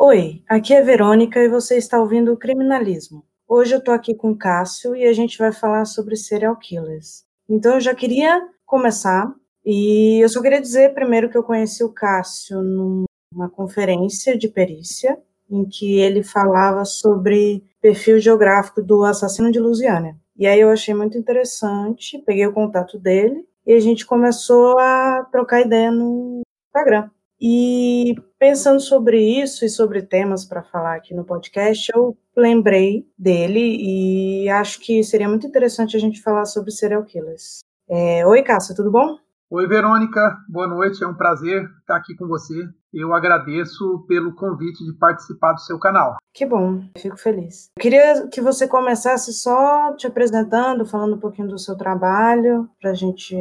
Oi, aqui é Verônica e você está ouvindo o Criminalismo. Hoje eu tô aqui com o Cássio e a gente vai falar sobre serial killers. Então eu já queria começar e eu só queria dizer primeiro que eu conheci o Cássio numa conferência de perícia em que ele falava sobre perfil geográfico do assassino de Lusiana. E aí eu achei muito interessante, peguei o contato dele e a gente começou a trocar ideia no Instagram. E pensando sobre isso e sobre temas para falar aqui no podcast, eu lembrei dele e acho que seria muito interessante a gente falar sobre serial killers. É, Oi, Cássia, tudo bom? Oi, Verônica, boa noite, é um prazer estar aqui com você. Eu agradeço pelo convite de participar do seu canal. Que bom, fico feliz. Eu queria que você começasse só te apresentando, falando um pouquinho do seu trabalho, para a gente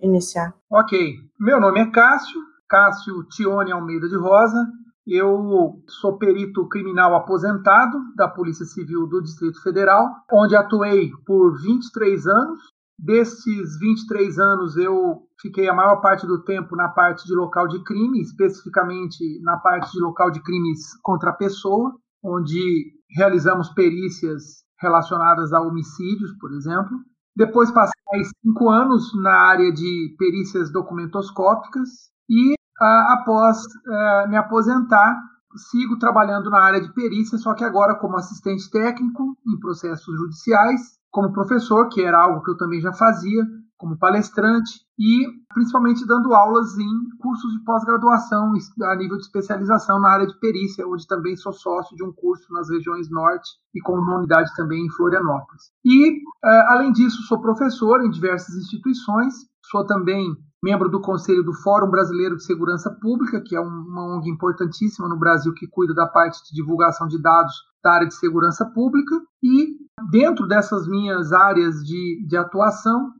iniciar. Ok, meu nome é Cássio, Cássio Tione Almeida de Rosa. Eu sou perito criminal aposentado da Polícia Civil do Distrito Federal, onde atuei por 23 anos. Desses 23 anos, eu fiquei a maior parte do tempo na parte de local de crime, especificamente na parte de local de crimes contra a pessoa, onde realizamos perícias relacionadas a homicídios, por exemplo. Depois passei cinco anos na área de perícias documentoscópicas e após é, me aposentar, sigo trabalhando na área de perícia, só que agora como assistente técnico em processos judiciais, como professor, que era algo que eu também já fazia, como palestrante e principalmente dando aulas em cursos de pós-graduação a nível de especialização na área de perícia, onde também sou sócio de um curso nas regiões norte e com uma unidade também em Florianópolis. E, é, além disso, sou professor em diversas instituições, sou também membro do Conselho do Fórum Brasileiro de Segurança Pública, que é uma ONG importantíssima no Brasil que cuida da parte de divulgação de dados da área de segurança pública. E dentro dessas minhas áreas de, de atuação,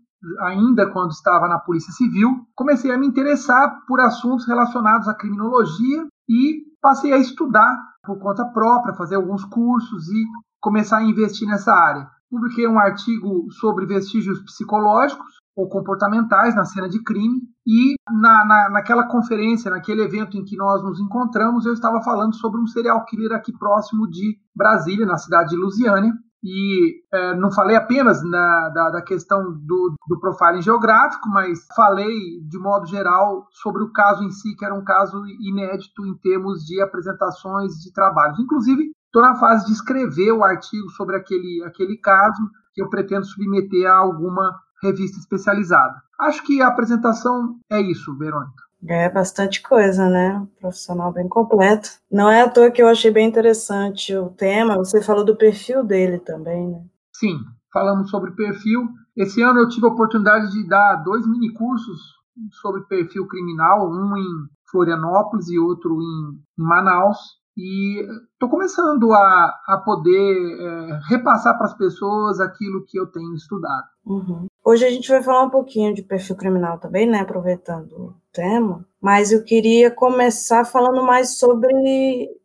ainda quando estava na Polícia Civil, comecei a me interessar por assuntos relacionados à criminologia e passei a estudar por conta própria, fazer alguns cursos e começar a investir nessa área. Publiquei um artigo sobre vestígios psicológicos, ou comportamentais na cena de crime. E na, na, naquela conferência, naquele evento em que nós nos encontramos, eu estava falando sobre um serial killer aqui próximo de Brasília, na cidade de Lusiânia. E é, não falei apenas na, da, da questão do, do profiling geográfico, mas falei de modo geral sobre o caso em si, que era um caso inédito em termos de apresentações de trabalhos. Inclusive, estou na fase de escrever o artigo sobre aquele, aquele caso, que eu pretendo submeter a alguma revista especializada. Acho que a apresentação é isso, Verônica. É bastante coisa, né? Um profissional bem completo. Não é à toa que eu achei bem interessante o tema. Você falou do perfil dele também, né? Sim, falamos sobre perfil. Esse ano eu tive a oportunidade de dar dois mini cursos sobre perfil criminal, um em Florianópolis e outro em Manaus. E estou começando a, a poder é, repassar para as pessoas aquilo que eu tenho estudado. Uhum. Hoje a gente vai falar um pouquinho de perfil criminal também, né? Aproveitando o tema. Mas eu queria começar falando mais sobre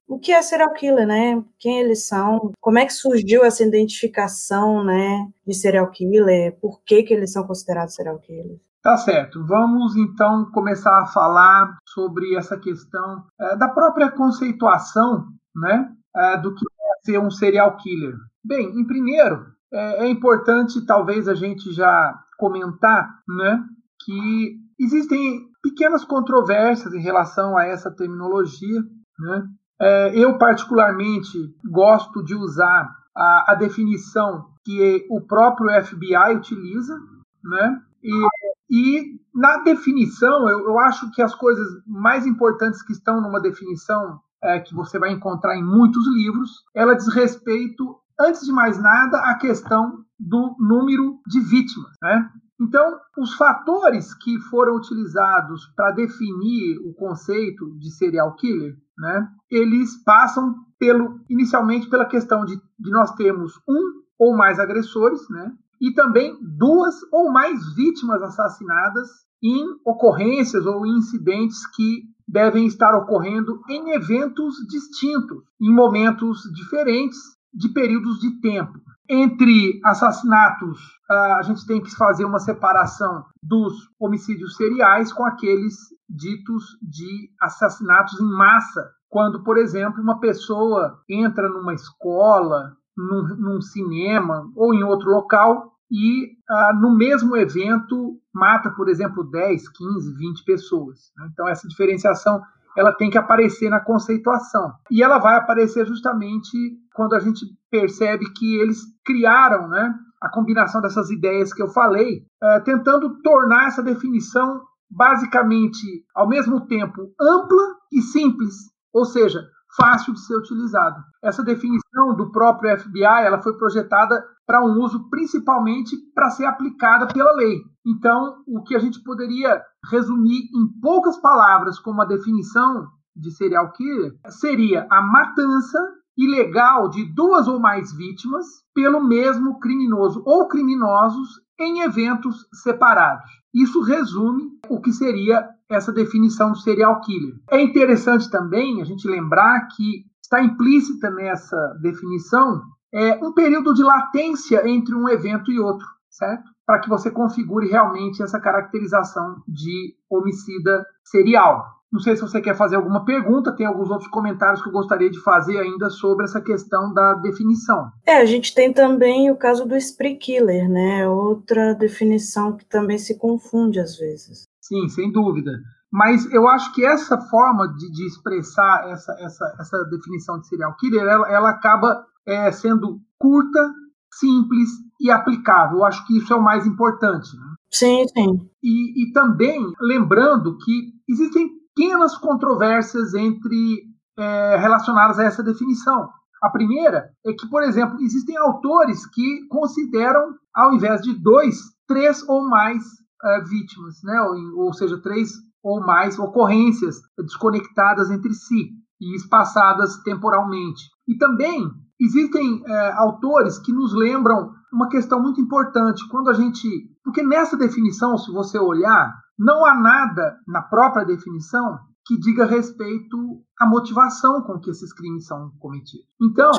o que é serial killer, né? Quem eles são, como é que surgiu essa identificação, né, de serial killer, por que, que eles são considerados serial killers. Tá certo. Vamos então começar a falar sobre essa questão é, da própria conceituação, né, é, do que é ser um serial killer. Bem, em primeiro, é, é importante talvez a gente já comentar, né, que existem pequenas controvérsias em relação a essa terminologia, né? É, eu particularmente gosto de usar a, a definição que o próprio FBI utiliza, né? E e na definição, eu, eu, acho que as coisas mais importantes que estão numa definição é, que você vai encontrar em muitos livros, ela diz respeito, antes de mais nada, à questão do número de vítimas. Né? Então, os fatores que foram utilizados para definir o conceito de serial killer, né, eles passam pelo, inicialmente pela questão de, de nós termos um ou mais agressores, né, e também duas ou mais vítimas assassinadas em ocorrências ou incidentes que devem estar ocorrendo em eventos distintos, em momentos diferentes de períodos de tempo. Entre assassinatos, a gente tem que fazer uma separação dos homicídios seriais com aqueles ditos de assassinatos em massa quando, por exemplo, uma pessoa entra numa escola, num, num cinema ou em outro local e ah, no mesmo evento mata, por exemplo, 10, 15, 20 pessoas. Né? Então, essa diferenciação ela tem que aparecer na conceituação. E ela vai aparecer justamente quando a gente percebe que eles criaram né, a combinação dessas ideias que eu falei, uh, tentando tornar essa definição basicamente, ao mesmo tempo, ampla e simples, ou seja, fácil de ser utilizada. Essa definição do próprio FBI ela foi projetada para um uso principalmente para ser aplicada pela lei. Então, o que a gente poderia resumir em poucas palavras como a definição de serial killer seria a matança ilegal de duas ou mais vítimas pelo mesmo criminoso ou criminosos em eventos separados. Isso resume o que seria essa definição do serial killer. É interessante também a gente lembrar que está implícita nessa definição é, um período de latência entre um evento e outro, certo? Para que você configure realmente essa caracterização de homicida serial. Não sei se você quer fazer alguma pergunta, tem alguns outros comentários que eu gostaria de fazer ainda sobre essa questão da definição. É, a gente tem também o caso do spree killer, né? Outra definição que também se confunde às vezes. Sim, sem dúvida. Mas eu acho que essa forma de, de expressar essa, essa, essa definição de serial killer, ela, ela acaba é, sendo curta, simples e aplicável. Eu acho que isso é o mais importante. Né? Sim, sim. E, e também lembrando que existem pequenas controvérsias entre é, relacionadas a essa definição. A primeira é que, por exemplo, existem autores que consideram, ao invés de dois, três ou mais é, vítimas, né? ou, ou seja, três ou mais ocorrências desconectadas entre si e espaçadas temporalmente. E também existem é, autores que nos lembram uma questão muito importante quando a gente. Porque nessa definição, se você olhar, não há nada na própria definição que diga respeito à motivação com que esses crimes são cometidos. Então,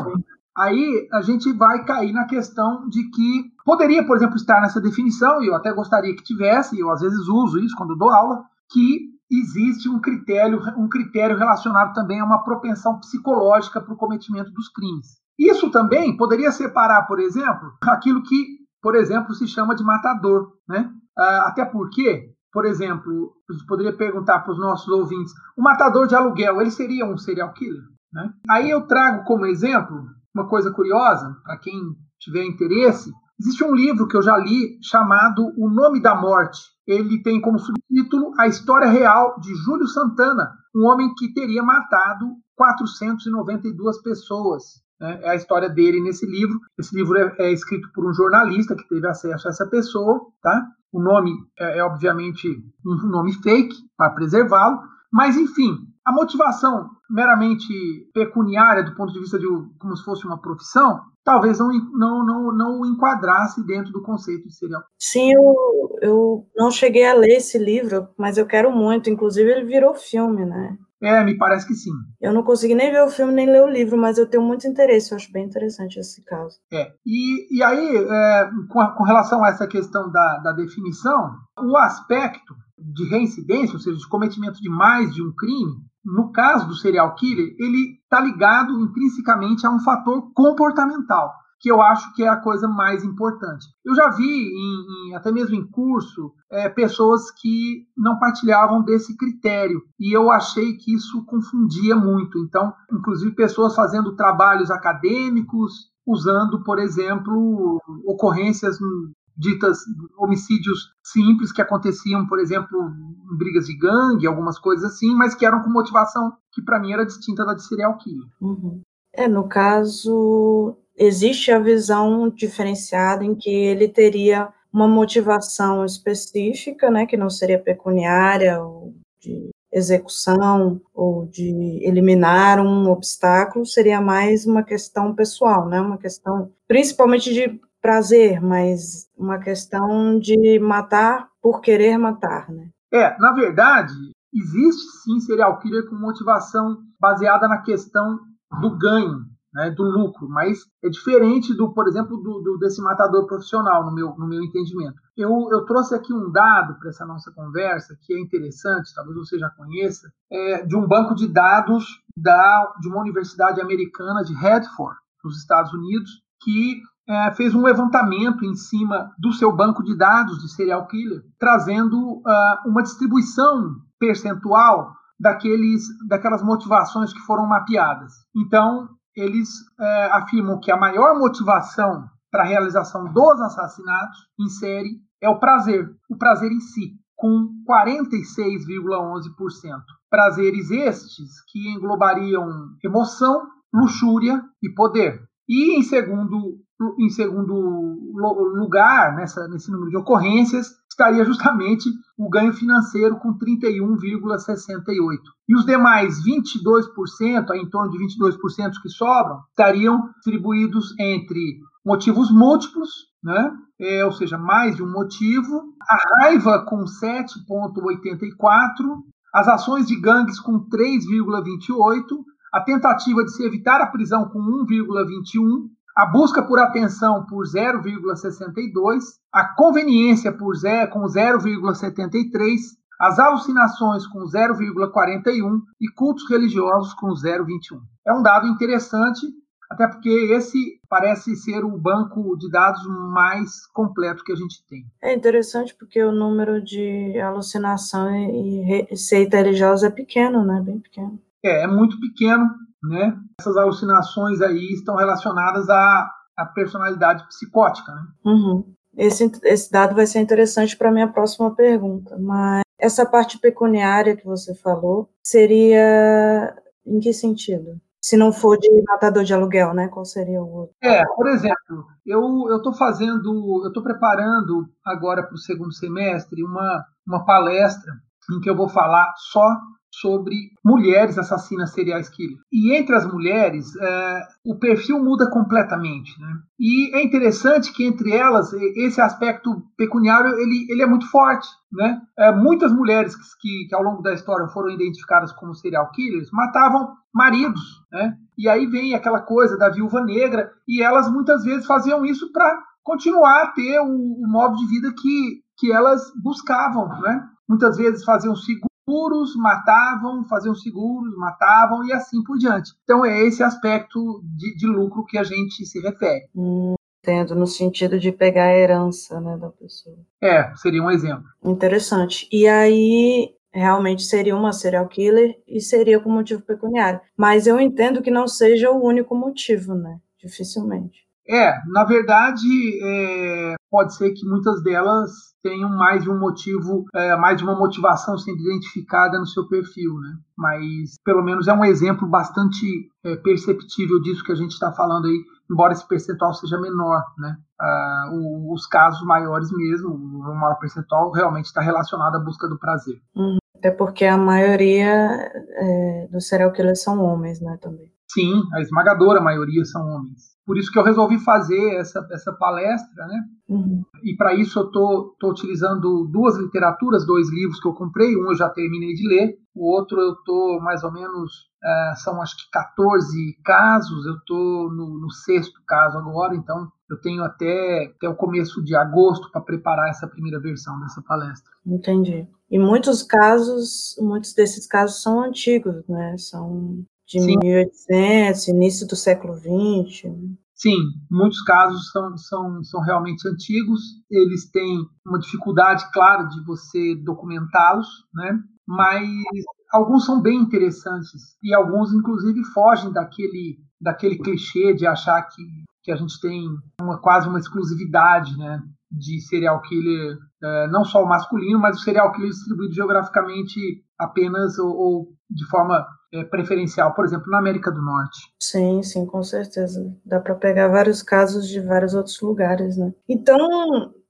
aí a gente vai cair na questão de que poderia, por exemplo, estar nessa definição, e eu até gostaria que tivesse, e eu às vezes uso isso quando dou aula, que existe um critério, um critério relacionado também a uma propensão psicológica para o cometimento dos crimes. Isso também poderia separar, por exemplo, aquilo que, por exemplo, se chama de matador, né? Ah, até porque, por exemplo, a gente poderia perguntar para os nossos ouvintes, o matador de aluguel, ele seria um serial killer? Né? Aí eu trago como exemplo uma coisa curiosa, para quem tiver interesse, existe um livro que eu já li chamado O Nome da Morte. Ele tem como subtítulo A História Real de Júlio Santana, um homem que teria matado 492 pessoas né, é a história dele nesse livro. Esse livro é, é, escrito por um jornalista que teve acesso a essa pessoa, tá? O nome é, é obviamente um nome fake para preservá-lo, mas enfim, a motivação meramente pecuniária do ponto de vista de como se fosse uma profissão, talvez não não não, não o enquadrasse dentro do conceito de serial. Sim, eu, eu não cheguei a ler esse livro, mas eu quero muito. Inclusive ele virou filme, né? É, me parece que sim. Eu não consegui nem ver o filme nem ler o livro, mas eu tenho muito interesse, eu acho bem interessante esse caso. É, e, e aí, é, com, a, com, relação a essa questão da, da definição, o aspecto de reincidência, ou seja, de cometimento de mais de um crime, no caso do serial killer, ele está ligado intrinsecamente a um fator comportamental que eu acho que é a coisa mais importante. Eu já vi, em, em, até mesmo em curso, é, pessoas que não partilhavam desse critério e eu achei que isso confundia muito. Então, inclusive pessoas fazendo trabalhos acadêmicos, usando, por exemplo, ocorrências ditas homicídios simples que aconteciam, por exemplo, em brigas de gangue, algumas coisas assim, mas que eram com motivação que para mim era distinta da de serial killer. Uhum. É, no caso, existe a visão diferenciada em que ele teria uma motivação específica, né, que não seria pecuniária ou de execução ou de eliminar um obstáculo, seria mais uma questão pessoal, né, uma questão principalmente de prazer, mas uma questão de matar por querer matar, né? É, na verdade, existe sim serial killer com motivação baseada na questão do ganho, né, do lucro, mas é diferente do, por exemplo, do, do, desse matador profissional, no meu, no meu entendimento. Eu, eu trouxe aqui um dado para essa nossa conversa que é interessante, talvez você já conheça, é de um banco de dados da, de uma universidade americana de Redford, nos Estados Unidos, que é, fez um levantamento em cima do seu banco de dados de serial killer, trazendo uh, uma distribuição percentual daqueles, daquelas motivações que foram mapeadas. Então, eles é, afirmam que a maior motivação para a realização dos assassinatos em série é o prazer, o prazer em si, com 46,11%. Prazeres estes que englobariam emoção, luxúria e poder. E em segundo, em segundo lugar, nessa, nesse número de ocorrências, estaria justamente o ganho financeiro com 31,68. E os demais 22%, em torno de 22% que sobram, estariam distribuídos entre motivos múltiplos, né? É, ou seja, mais de um motivo, a raiva com 7,84, as ações de gangues com 3,28, a tentativa de se evitar a prisão com 1,21, a busca por atenção por 0,62, a conveniência por 0, com 0,73, as alucinações com 0,41 e cultos religiosos com 0,21. É um dado interessante, até porque esse parece ser o banco de dados mais completo que a gente tem. É interessante porque o número de alucinação e receita religiosa é pequeno, né? Bem pequeno. É, é muito pequeno, né? Essas alucinações aí estão relacionadas à, à personalidade psicótica, né? Uhum. Esse, esse dado vai ser interessante para a minha próxima pergunta, mas essa parte pecuniária que você falou seria em que sentido? Se não for de matador de aluguel, né? Qual seria o outro? É, por exemplo, eu estou fazendo, eu estou preparando agora para o segundo semestre uma, uma palestra em que eu vou falar só sobre mulheres assassinas serial killer. E entre as mulheres, é, o perfil muda completamente. Né? E é interessante que entre elas, esse aspecto pecuniário ele, ele é muito forte. Né? É, muitas mulheres que, que, ao longo da história foram identificadas como serial killers matavam maridos. Né? E aí vem aquela coisa da viúva negra, e elas muitas vezes faziam isso para continuar a ter o, o, modo de vida que, que elas buscavam. Né? Muitas vezes faziam seguros, matavam, faziam seguros, matavam e assim por diante. Então é esse aspecto de, de lucro que a gente se refere. Hum, entendo, no sentido de pegar a herança né, da pessoa. É, seria um exemplo. Interessante. E aí, realmente seria uma serial killer e seria com motivo pecuniário. Mas eu entendo que não seja o único motivo, né? Dificilmente. É, na verdade, é, pode ser que muitas delas tenham mais de um motivo, é, mais de uma motivação sendo identificada no seu perfil, né? Mas pelo menos é um exemplo bastante é, perceptível disso que a gente está falando aí, embora esse percentual seja menor, né? Ah, o, os casos maiores mesmo, o maior percentual realmente está relacionado à busca do prazer. Uhum. Até porque a maioria é, dos serial killers são homens, né, também. Sim, a esmagadora maioria são homens. Por isso que eu resolvi fazer essa, essa palestra, né? Uhum. E para isso eu tô, tô utilizando duas literaturas, dois livros que eu comprei. Um eu já terminei de ler, o outro eu tô mais ou menos uh, são acho que 14 casos. Eu tô no, no, sexto caso agora, então eu tenho até até o começo de agosto para preparar essa primeira versão dessa palestra. Entendi. E muitos casos, muitos desses casos são antigos, né? São de Sim. 1800, início do século XX. Né? Sim, muitos casos são, são, são realmente antigos, eles têm uma dificuldade, claro, de você documentá-los, né? mas alguns são bem interessantes e alguns, inclusive, fogem daquele, daquele clichê de achar que, que a gente tem uma, quase uma exclusividade né? De serial killer, é, não só o masculino, mas o serial killer distribuído geograficamente apenas ou, ou de forma é, preferencial, por exemplo, na América do Norte. Sim, sim, com certeza. Dá para pegar vários casos de vários outros lugares, né? Então,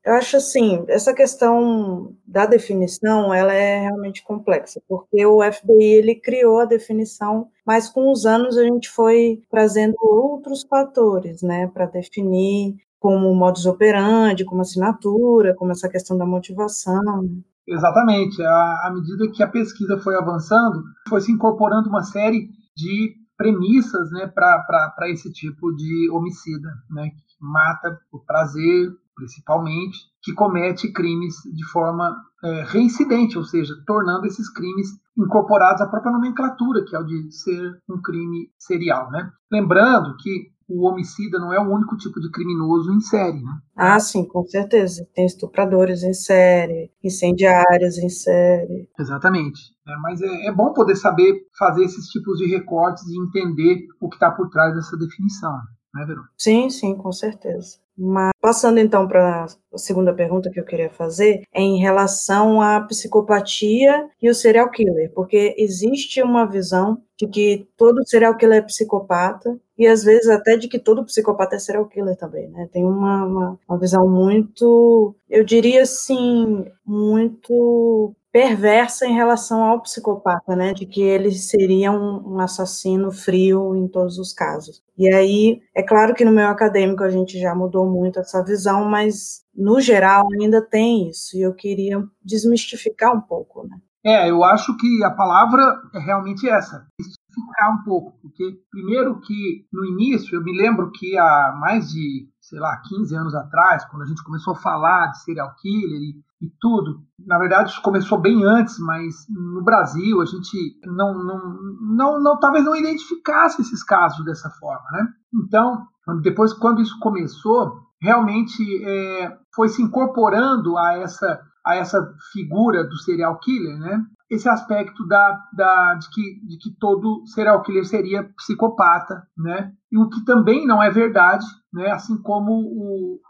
eu acho assim, essa questão da definição, ela é realmente complexa, porque o FBI ele criou a definição, mas com os anos a gente foi trazendo outros fatores, né, para definir como modus operandi, como assinatura, como essa questão da motivação. Exatamente. À, à medida que a pesquisa foi avançando, foi se incorporando uma série de premissas né, para esse tipo de homicida, né, que mata por prazer, principalmente, que comete crimes de forma é, reincidente, ou seja, tornando esses crimes incorporados à própria nomenclatura, que é o de ser um crime serial. Né? Lembrando que o homicida não é o único tipo de criminoso em série, né? Ah, sim, com certeza. Tem estupradores em série, incendiários em série. Exatamente. É, mas é, é, bom poder saber fazer esses tipos de recortes e entender o que está por trás dessa definição, né, Verônica? Sim, sim, com certeza. Mas passando então para a segunda pergunta que eu queria fazer, é em relação à psicopatia e o serial killer, porque existe uma visão de que todo serial killer é psicopata e às vezes até de que todo psicopata é serial killer também, né? Tem uma, uma, uma visão muito, eu diria assim, muito perversa em relação ao psicopata, né, de que ele seria um, um, assassino frio em todos os casos. E aí, é claro que no meio acadêmico a gente já mudou muito essa visão, mas no geral ainda tem isso, e eu queria desmistificar um pouco, né. É, eu acho que a palavra é realmente essa, desmistificar um pouco, porque primeiro que no início, eu me lembro que há mais de sei lá, 15 anos atrás, quando a gente começou a falar de serial killer e, e tudo. Na verdade, isso começou bem antes, mas no Brasil a gente não, não, não, não talvez não identificasse esses casos dessa forma, né? Então, depois, quando isso começou, realmente é, foi se incorporando a essa, a essa figura do serial killer, né? esse aspecto da, da, de, que, de que todo serial killer seria psicopata, né? E o que também não é verdade, né? Assim como o,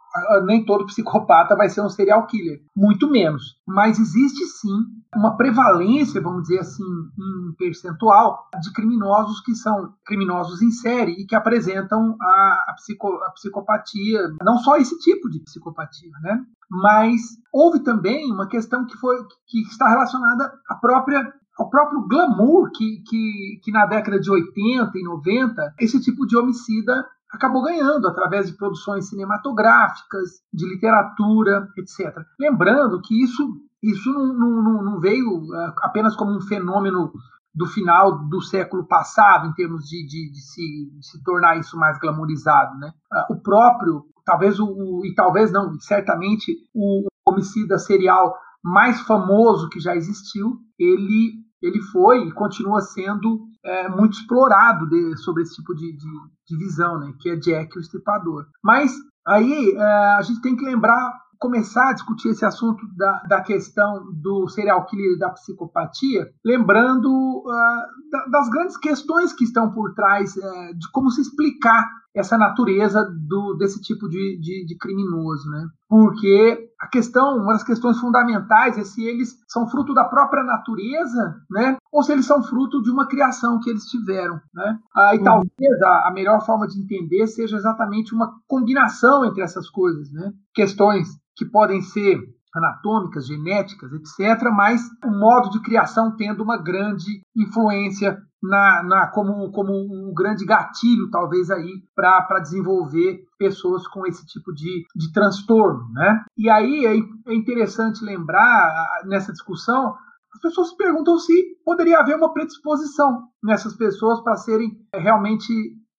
nem todo psicopata vai ser um serial killer, muito menos. Mas existe sim uma prevalência, vamos dizer assim, em percentual, de criminosos que são criminosos em série e que apresentam a, a, psico, a psicopatia, não só esse tipo de psicopatia, né? Mas houve também uma questão que foi que está relacionada à própria ao próprio glamour que, que, que na década de 80 e 90 esse tipo de homicida acabou ganhando através de produções cinematográficas, de literatura, etc. Lembrando que isso, isso não, não, não veio é, apenas como um fenômeno do final do século passado, em termos de, de, de, se, de se, tornar isso mais glamourizado. Né? Ah, o próprio, talvez o, e talvez não, certamente o homicida serial mais famoso que já existiu, ele ele foi e continua sendo é, muito explorado de, sobre esse tipo de, de, de, visão, né, que é Jack o Estripador. Mas aí é, a gente tem que lembrar, começar a discutir esse assunto da, da questão do serial killer e da psicopatia, lembrando uh, das grandes questões que estão por trás uh, de como se explicar essa natureza do, desse tipo de, de, de, criminoso, né? Porque a questão, uma das questões fundamentais é se eles são fruto da própria natureza, né? Ou se eles são fruto de uma criação que eles tiveram, né? Ah, e talvez a, a, melhor forma de entender seja exatamente uma combinação entre essas coisas, né? Questões que podem ser anatômicas, genéticas, etc., mas o modo de criação tendo uma grande influência na, na, como, como um grande gatilho, talvez, aí, para desenvolver pessoas com esse tipo de, de transtorno. Né? E aí é, é interessante lembrar, nessa discussão, as pessoas se perguntam se poderia haver uma predisposição nessas pessoas para serem realmente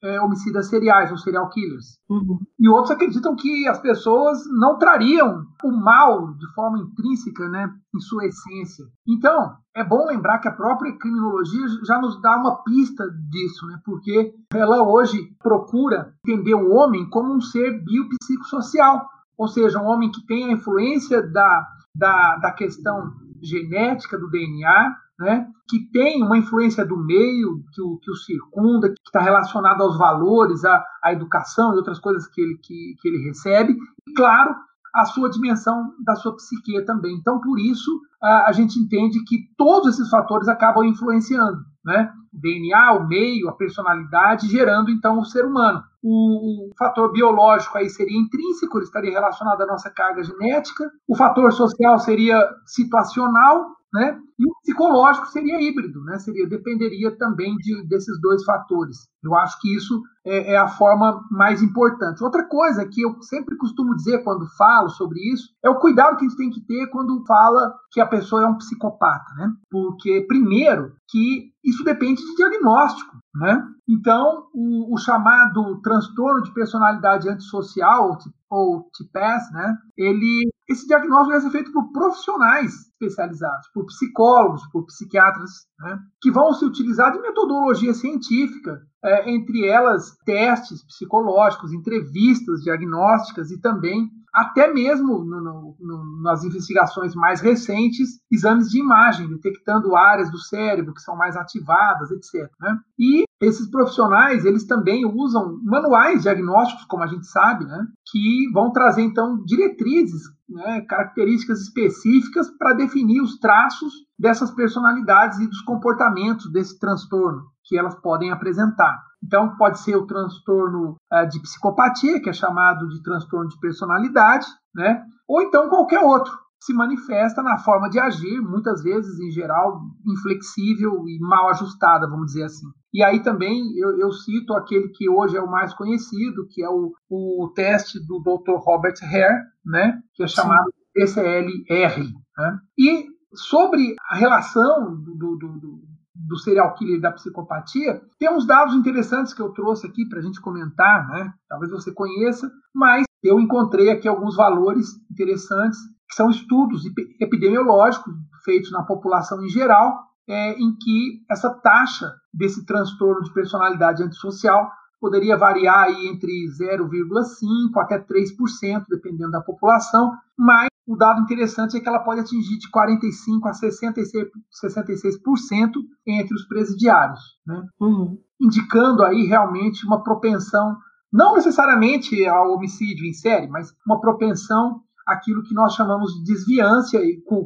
é, homicidas seriais ou serial killers. Uhum. E outros acreditam que as pessoas não trariam o mal de forma intrínseca, né, em sua essência. Então, é bom lembrar que a própria criminologia já nos dá uma pista disso, né, porque ela hoje procura entender o homem como um ser biopsicossocial, ou seja, um homem que tem a influência da, da, da questão genética do DNA, né, que tem uma influência do meio que o, que o circunda, que está relacionado aos valores, à, à educação e outras coisas que ele, que, que ele recebe, e, claro, a sua dimensão da sua psique também. Então, por isso, a, a gente entende que todos esses fatores acabam influenciando, né? O DNA, o meio, a personalidade, gerando então o ser humano. O, o, fator biológico aí seria intrínseco, ele estaria relacionado à nossa carga genética. O fator social seria situacional né? E o psicológico seria híbrido, né? Seria dependeria também de, desses dois fatores. Eu acho que isso é, é, a forma mais importante. Outra coisa que eu sempre costumo dizer quando falo sobre isso é o cuidado que a gente tem que ter quando fala que a pessoa é um psicopata, né? Porque primeiro que isso depende de diagnóstico, né? Então, o, o chamado transtorno de personalidade antissocial, ou TPAS, né? Ele, esse diagnóstico deve ser feito por profissionais especializados, por psicólogos, por psiquiatras, né? Que vão se utilizar de metodologia científica, é, entre elas testes psicológicos, entrevistas diagnósticas e também até mesmo no, no, no, nas investigações mais recentes, exames de imagem, detectando áreas do cérebro que são mais ativadas, etc. Né? E esses profissionais, eles também usam manuais diagnósticos, como a gente sabe, né? que vão trazer, então, diretrizes, né? características específicas para definir os traços dessas personalidades e dos comportamentos desse transtorno que elas podem apresentar. Então, pode ser o transtorno uh, de psicopatia, que é chamado de transtorno de personalidade, né? ou então qualquer outro. Se manifesta na forma de agir, muitas vezes, em geral, inflexível e mal ajustada, vamos dizer assim. E aí também eu, eu cito aquele que hoje é o mais conhecido, que é o, o teste do Dr. Robert Hare, né? que é chamado PCLR. Né? E sobre a relação do, do, do, do serial killer e da psicopatia, tem uns dados interessantes que eu trouxe aqui para a gente comentar, né? Talvez você conheça, mas eu encontrei aqui alguns valores interessantes, que são estudos epidemiológicos feitos na população em geral, é, em que essa taxa desse transtorno de personalidade antissocial poderia variar aí entre 0,5% até 3%, dependendo da população, mas o dado interessante é que ela pode atingir de 45% a 66%, 66% entre os presidiários, né? Uhum. indicando aí realmente uma propensão, não necessariamente ao homicídio em série, mas uma propensão àquilo que nós chamamos de desviância,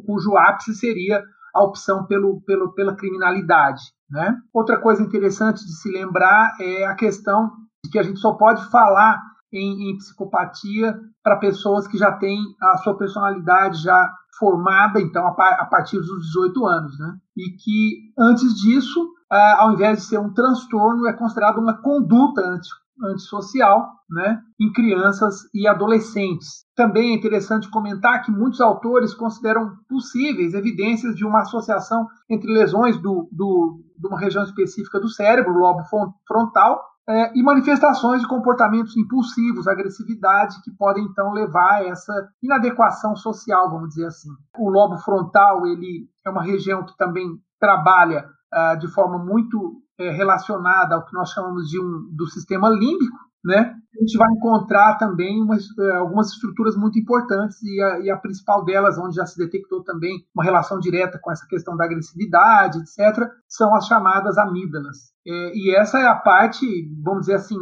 cujo ápice seria a opção pelo, pelo, pela criminalidade. Né? Outra coisa interessante de se lembrar é a questão de que a gente só pode falar em, em psicopatia para pessoas que já têm a sua personalidade já formada, então, a, a, partir dos 18 anos, né? E que, antes disso, uh, ao invés de ser um transtorno, é considerado uma conduta anti, antissocial, né? Em crianças e adolescentes. Também é interessante comentar que muitos autores consideram possíveis evidências de uma associação entre lesões do, do, de uma região específica do cérebro, lobo frontal, é, e manifestações de comportamentos impulsivos, agressividade, que podem então levar a essa inadequação social, vamos dizer assim. O lobo frontal ele é uma região que também trabalha uh, de forma muito é, relacionada ao que nós chamamos de um do sistema límbico, né? A gente vai encontrar também umas, é, algumas estruturas muito importantes e a, e a, principal delas, onde já se detectou também uma relação direta com essa questão da agressividade, etc., são as chamadas amígdalas. É, e essa é a parte, vamos dizer assim,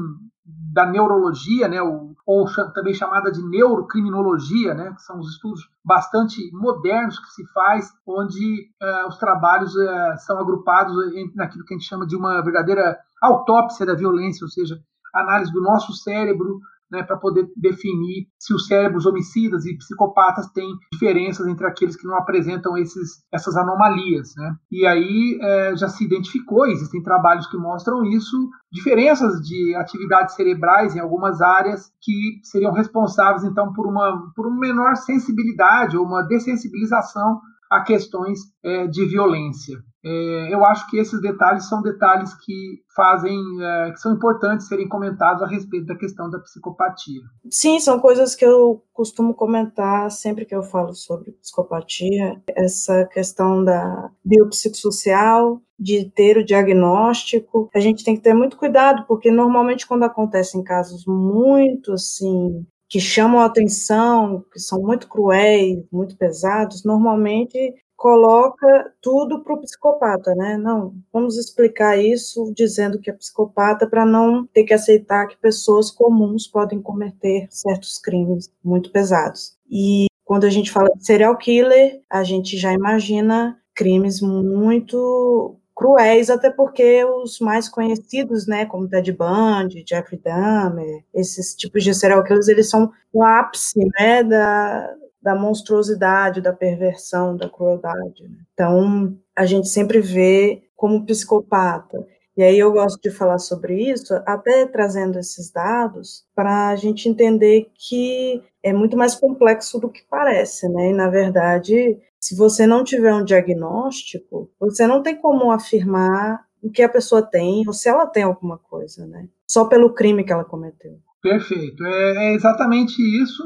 da neurologia, né, ou, ou também chamada de neurocriminologia, né, que são os estudos bastante modernos que se faz, onde uh, os trabalhos uh, são agrupados naquilo que a gente chama de uma verdadeira autópsia da violência, ou seja, análise do nosso cérebro, né, para poder definir se os cérebros homicidas e psicopatas têm diferenças entre aqueles que não apresentam esses, essas anomalias. Né? E aí é, já se identificou, existem trabalhos que mostram isso, diferenças de atividades cerebrais em algumas áreas que seriam responsáveis, então, por uma, por uma menor sensibilidade ou uma dessensibilização a questões é, de violência. É, eu acho que esses detalhes são detalhes que fazem, é, que são importantes serem comentados a respeito da questão da psicopatia. Sim, são coisas que eu costumo comentar sempre que eu falo sobre psicopatia, essa questão da biopsicossocial, de ter o diagnóstico. A gente tem que ter muito cuidado, porque normalmente quando acontecem casos muito assim que chamam a atenção, que são muito cruéis, muito pesados, normalmente coloca tudo para o psicopata, né? Não, vamos explicar isso dizendo que é psicopata para não ter que aceitar que pessoas comuns podem cometer certos crimes muito pesados. E quando a gente fala de serial killer, a gente já imagina crimes muito cruéis, até porque os mais conhecidos, né, como Ted Bundy, Jeffrey Dahmer, esses tipos de serial killers, eles são o ápice, né, da, da monstruosidade, da perversão, da crueldade. Né? Então, a gente sempre vê como psicopata. E aí eu gosto de falar sobre isso, até trazendo esses dados, para a gente entender que é muito mais complexo do que parece, né? E, na verdade, se você não tiver um diagnóstico, você não tem como afirmar o que a pessoa tem ou se ela tem alguma coisa, né? Só pelo crime que ela cometeu. Perfeito, é, é exatamente isso.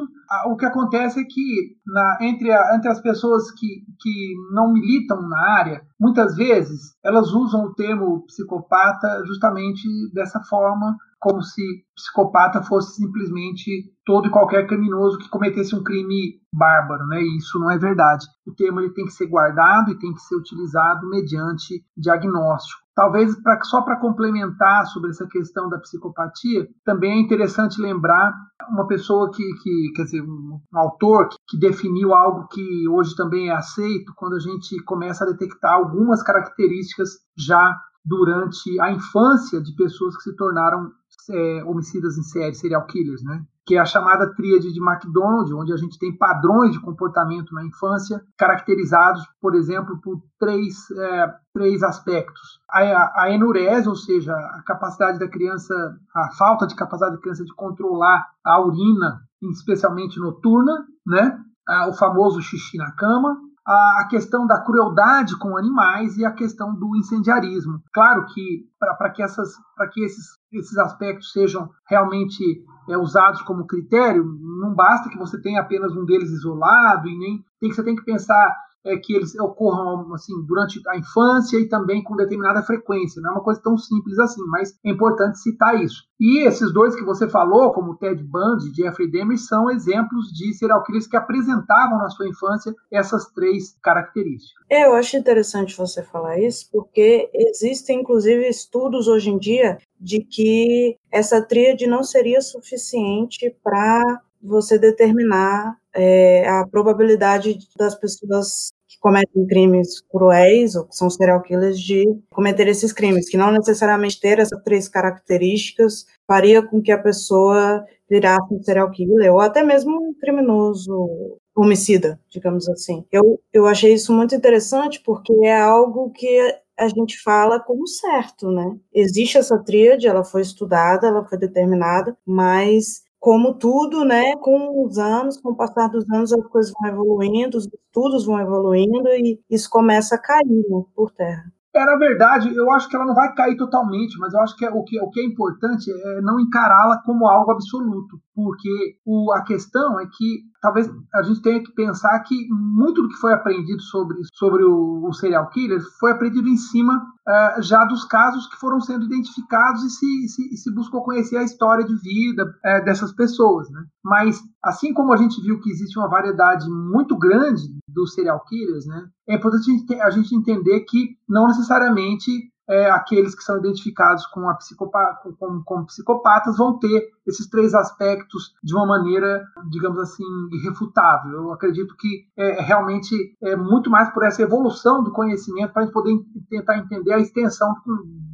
O que acontece é que na, entre, a, entre as pessoas que, que não militam na área, muitas vezes elas usam o termo psicopata justamente dessa forma, como se psicopata fosse simplesmente todo e qualquer criminoso que cometesse um crime bárbaro, né? E isso não é verdade. O termo ele tem que ser guardado e tem que ser utilizado mediante diagnóstico. Talvez pra, só para complementar sobre essa questão da psicopatia, também é interessante lembrar uma pessoa que, que quer dizer, um, um autor que, que, definiu algo que hoje também é aceito quando a gente começa a detectar algumas características já durante a infância de pessoas que se tornaram é, homicidas em série, serial killers, né? Que é a chamada tríade de McDonald, onde a gente tem padrões de comportamento na infância caracterizados, por exemplo, por três, é, três aspectos. A, a, enurese, ou seja, a capacidade da criança, a falta de capacidade da criança de controlar a urina, especialmente noturna, né? o famoso xixi na cama, a questão da crueldade com animais e a questão do incendiarismo. Claro que para que, essas, que esses, esses aspectos sejam realmente é, usados como critério, não basta que você tenha apenas um deles isolado e nem tem que você tem que pensar é, que eles ocorram assim durante a infância e também com determinada frequência. Não é uma coisa tão simples assim, mas é importante citar isso. E esses dois que você falou, como Ted Bundy e Jeffrey Dahmer, são exemplos de serial killers que apresentavam na sua infância essas três características. É, eu acho interessante você falar isso, porque existem inclusive estudos hoje em dia de que essa tríade não seria suficiente para você determinar é, a probabilidade das pessoas que cometem crimes cruéis ou que são serial killers de cometer esses crimes, que não necessariamente ter essas três características faria com que a pessoa virasse um serial killer ou até mesmo um criminoso homicida, digamos assim. Eu, eu achei isso muito interessante porque é algo que a gente fala como certo, né? Existe essa tríade, ela foi estudada, ela foi determinada, mas como tudo, né, com os anos, com o passar dos anos, as coisas vão evoluindo, os estudos vão evoluindo e isso começa a cair né, por terra. É, verdade, eu acho que ela não vai cair totalmente, mas eu acho que, é, o, que o que é importante é não encará-la como algo absoluto, porque o, a questão é que talvez a gente tenha que pensar que muito do que foi aprendido sobre, sobre o, o serial killer foi aprendido em cima uh, já dos casos que foram sendo identificados e se, se, se buscou conhecer a história de vida uh, dessas pessoas. Né? Mas, assim como a gente viu que existe uma variedade muito grande dos serial killers, né, é importante a gente, entender que não necessariamente é, aqueles que são identificados com a psicopata, como, como, psicopatas vão ter esses três aspectos de uma maneira, digamos assim, irrefutável. Eu acredito que é, realmente é muito mais por essa evolução do conhecimento para a gente poder tentar entender a extensão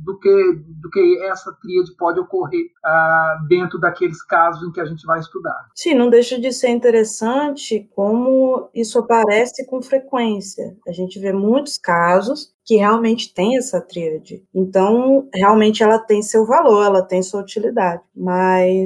do que, do que essa tríade pode ocorrer ah, dentro daqueles casos em que a gente vai estudar. Sim, não deixa de ser interessante como isso aparece com frequência. A gente vê muitos casos que realmente tem essa tríade. Então, realmente ela tem seu valor, ela tem sua utilidade. Mas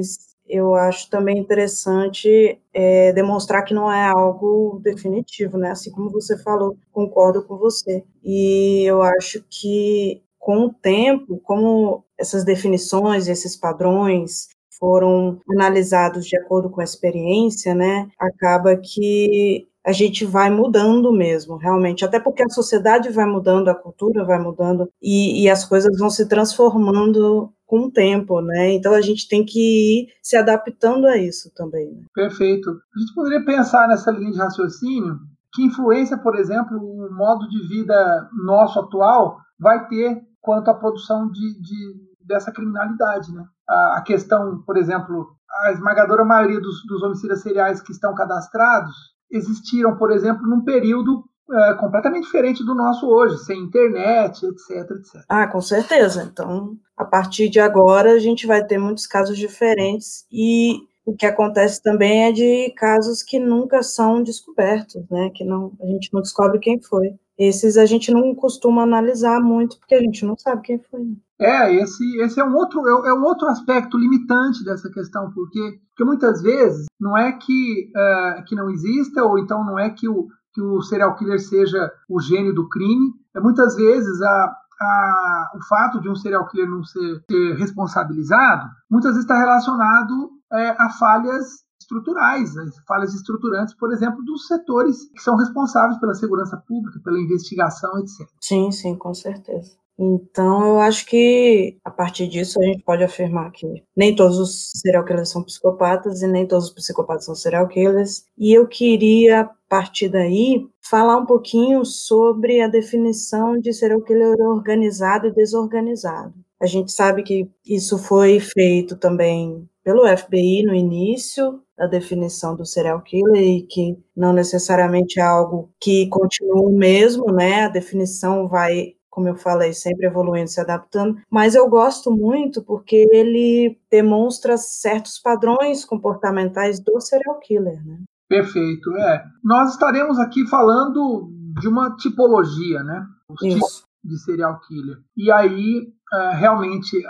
eu acho também interessante é, demonstrar que não é algo definitivo, né? Assim como você falou, concordo com você. E eu acho que com o tempo, como essas definições, esses padrões foram analisados de acordo com a experiência, né? Acaba que a gente vai mudando mesmo, realmente. Até porque a sociedade vai mudando, a cultura vai mudando e, e as coisas vão se transformando com o tempo, né? Então a gente tem que ir se adaptando a isso também. Né? Perfeito. A gente poderia pensar nessa linha de raciocínio que influência, por exemplo, o modo de vida nosso atual vai ter quanto à produção de, de dessa criminalidade, né? A, a, questão, por exemplo, a esmagadora maioria dos, dos homicidas seriais que estão cadastrados existiram, por exemplo, num período é, completamente diferente do nosso hoje, sem internet, etc, etc. Ah, com certeza. Então, a partir de agora, a gente vai ter muitos casos diferentes e o que acontece também é de casos que nunca são descobertos, né? Que não, a gente não descobre quem foi. Esses a gente não costuma analisar muito porque a gente não sabe quem foi. Né? É, esse, esse é um outro é, é um outro aspecto limitante dessa questão, porque, porque muitas vezes não é que, uh, que não exista ou então não é que o, que o serial killer seja o gênio do crime. É muitas vezes a, a, o fato de um serial killer não ser, ser responsabilizado, muitas vezes está relacionado é, a falhas estruturais, falhas estruturantes, por exemplo, dos setores que são responsáveis pela segurança pública, pela investigação, etc. Sim, sim, com certeza. Então, eu acho que a partir disso a gente pode afirmar que nem todos os serial killers são psicopatas e nem todos os psicopatas são serial killers. E eu queria, partir daí, falar um pouquinho sobre a definição de serial killer organizado e desorganizado. A gente sabe que isso foi feito também pelo FBI no início da definição do serial killer e que não necessariamente é algo que continua o mesmo, né? A definição vai como eu falei, sempre evoluindo, se adaptando, mas eu gosto muito porque ele demonstra certos padrões comportamentais do serial killer, né? Perfeito, é. Nós estaremos aqui falando de uma tipologia, né? Os Isso. tipos de serial killer. E aí, uh, realmente,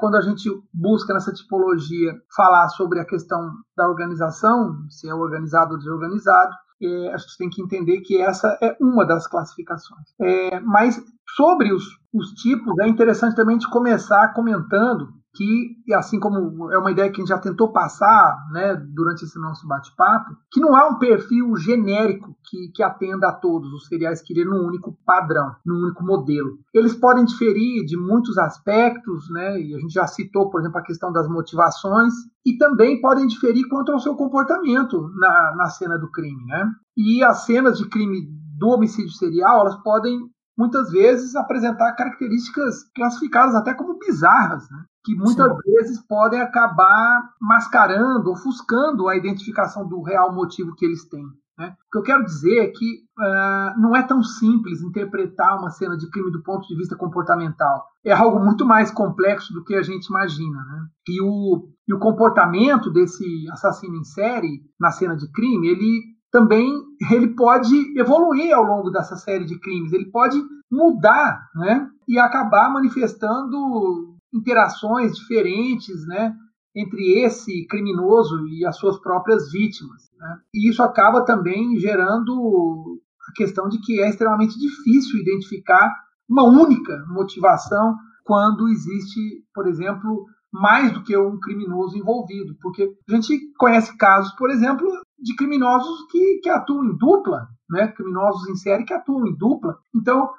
quando a gente busca nessa tipologia falar sobre a questão da organização, se é organizado ou desorganizado, é, a gente tem que entender que essa é uma das classificações. É, mas sobre os, os tipos, é interessante também de começar comentando que, assim como é uma ideia que a gente já tentou passar né, durante esse nosso bate-papo, que não há um perfil genérico que, que atenda a todos os seriais killer num único padrão, num único modelo. Eles podem diferir de muitos aspectos, né, e a gente já citou, por exemplo, a questão das motivações, e também podem diferir quanto ao seu comportamento na, na cena do crime. Né? E as cenas de crime do homicídio serial, elas podem muitas vezes apresentar características classificadas até como bizarras, né? Que muitas Sim. vezes podem acabar mascarando, ofuscando a identificação do real motivo que eles têm. Né? O que eu quero dizer é que uh, não é tão simples interpretar uma cena de crime do ponto de vista comportamental. É algo muito mais complexo do que a gente imagina. Né? E, o, e o comportamento desse assassino em série na cena de crime, ele também ele pode evoluir ao longo dessa série de crimes, ele pode mudar, né? E acabar manifestando interações diferentes, né? Entre esse criminoso e as suas próprias vítimas. Né? E isso acaba também gerando a questão de que é extremamente difícil identificar uma única motivação quando existe, por exemplo, mais do que um criminoso envolvido. Porque a gente conhece casos, por exemplo, de criminosos que, que atuam em dupla, né? criminosos em série que atuam em dupla. Então,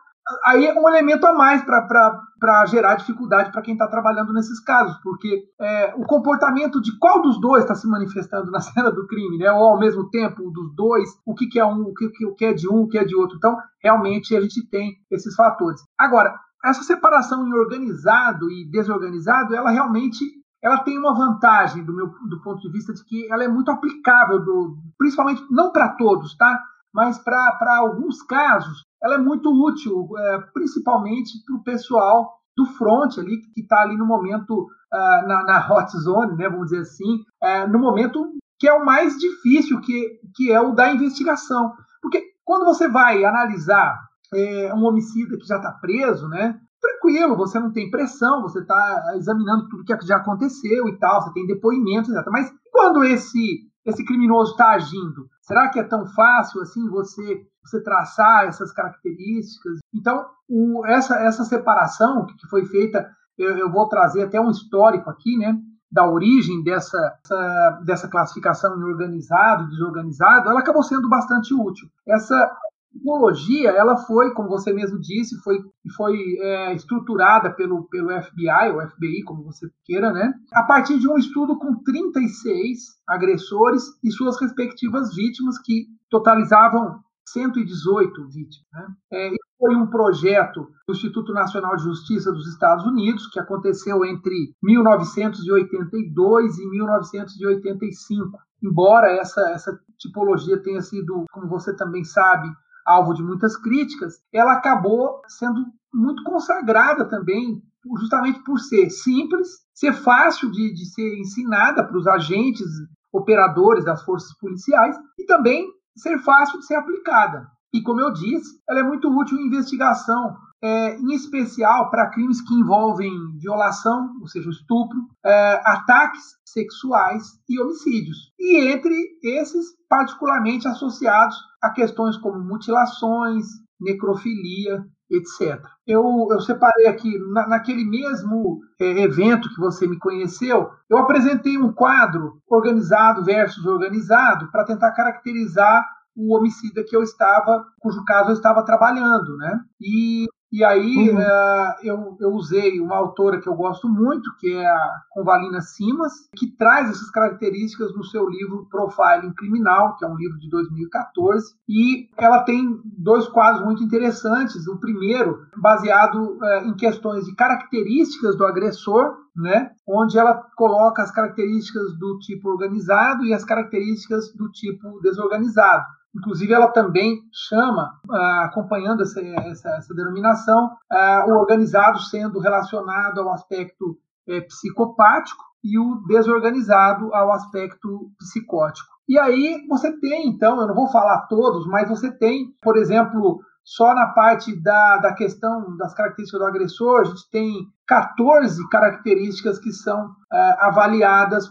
aí é um elemento a mais para gerar dificuldade para quem está trabalhando nesses casos, porque é, o comportamento de qual dos dois está se manifestando na cena do crime, né? ou ao mesmo tempo dos dois, o que, que é um, o que, o que é de um, o que é de outro. Então, realmente a gente tem esses fatores. Agora, essa separação em organizado e desorganizado, ela realmente ela tem uma vantagem do meu do ponto de vista de que ela é muito aplicável, do, principalmente não para todos, tá? Mas para alguns casos, ela é muito útil, é, principalmente para o pessoal do front ali que está ali no momento uh, na, na, hot zone, né? Vamos dizer assim, uh, no momento que é o mais difícil, que, que é o da investigação, porque quando você vai analisar é, um homicida que já está preso, né? tranquilo, você não tem pressão, você está examinando tudo que já aconteceu e tal, você tem depoimentos, etc. Mas quando esse esse criminoso está agindo, será que é tão fácil assim você você traçar essas características? Então, o, essa essa separação que foi feita, eu, eu, vou trazer até um histórico aqui, né? Da origem dessa, essa, dessa classificação em organizado e desorganizado, ela acabou sendo bastante útil. Essa, tecnologia, ela foi, como você mesmo disse, foi, foi é, estruturada pelo, pelo FBI, ou FBI, como você queira, né? A partir de um estudo com 36 agressores e suas respectivas vítimas, que totalizavam 118 vítimas. Né? É, foi um projeto do Instituto Nacional de Justiça dos Estados Unidos, que aconteceu entre 1982 e 1985. Embora essa, essa tipologia tenha sido, como você também sabe, alvo de muitas críticas, ela acabou sendo muito consagrada também, justamente por ser simples, ser fácil de, de ser ensinada para os agentes operadores das forças policiais e também ser fácil de ser aplicada. E, como eu disse, ela é muito útil em investigação, é, em especial para crimes que envolvem violação, ou seja, estupro, é, ataques sexuais e homicídios. E entre esses, particularmente associados a questões como mutilações, necrofilia, etc. Eu, eu separei aqui, na, naquele mesmo é, evento que você me conheceu, eu apresentei um quadro organizado versus organizado para tentar caracterizar o homicida que eu estava, cujo caso eu estava trabalhando, né? E e aí uhum. uh, eu, eu, usei uma autora que eu gosto muito, que é a Convalina Simas, que traz essas características no seu livro Profiling Criminal, que é um livro de 2014. E ela tem dois quadros muito interessantes. O primeiro, baseado uh, em questões de características do agressor, né? onde ela coloca as características do tipo organizado e as características do tipo desorganizado. Inclusive, ela também chama, ah, acompanhando essa, essa, essa denominação, ah, o organizado sendo relacionado ao aspecto é, psicopático e o desorganizado ao aspecto psicótico. E aí você tem, então, eu não vou falar todos, mas você tem, por exemplo, só na parte da, da questão das características do agressor, a gente tem 14 características que são uh, avaliadas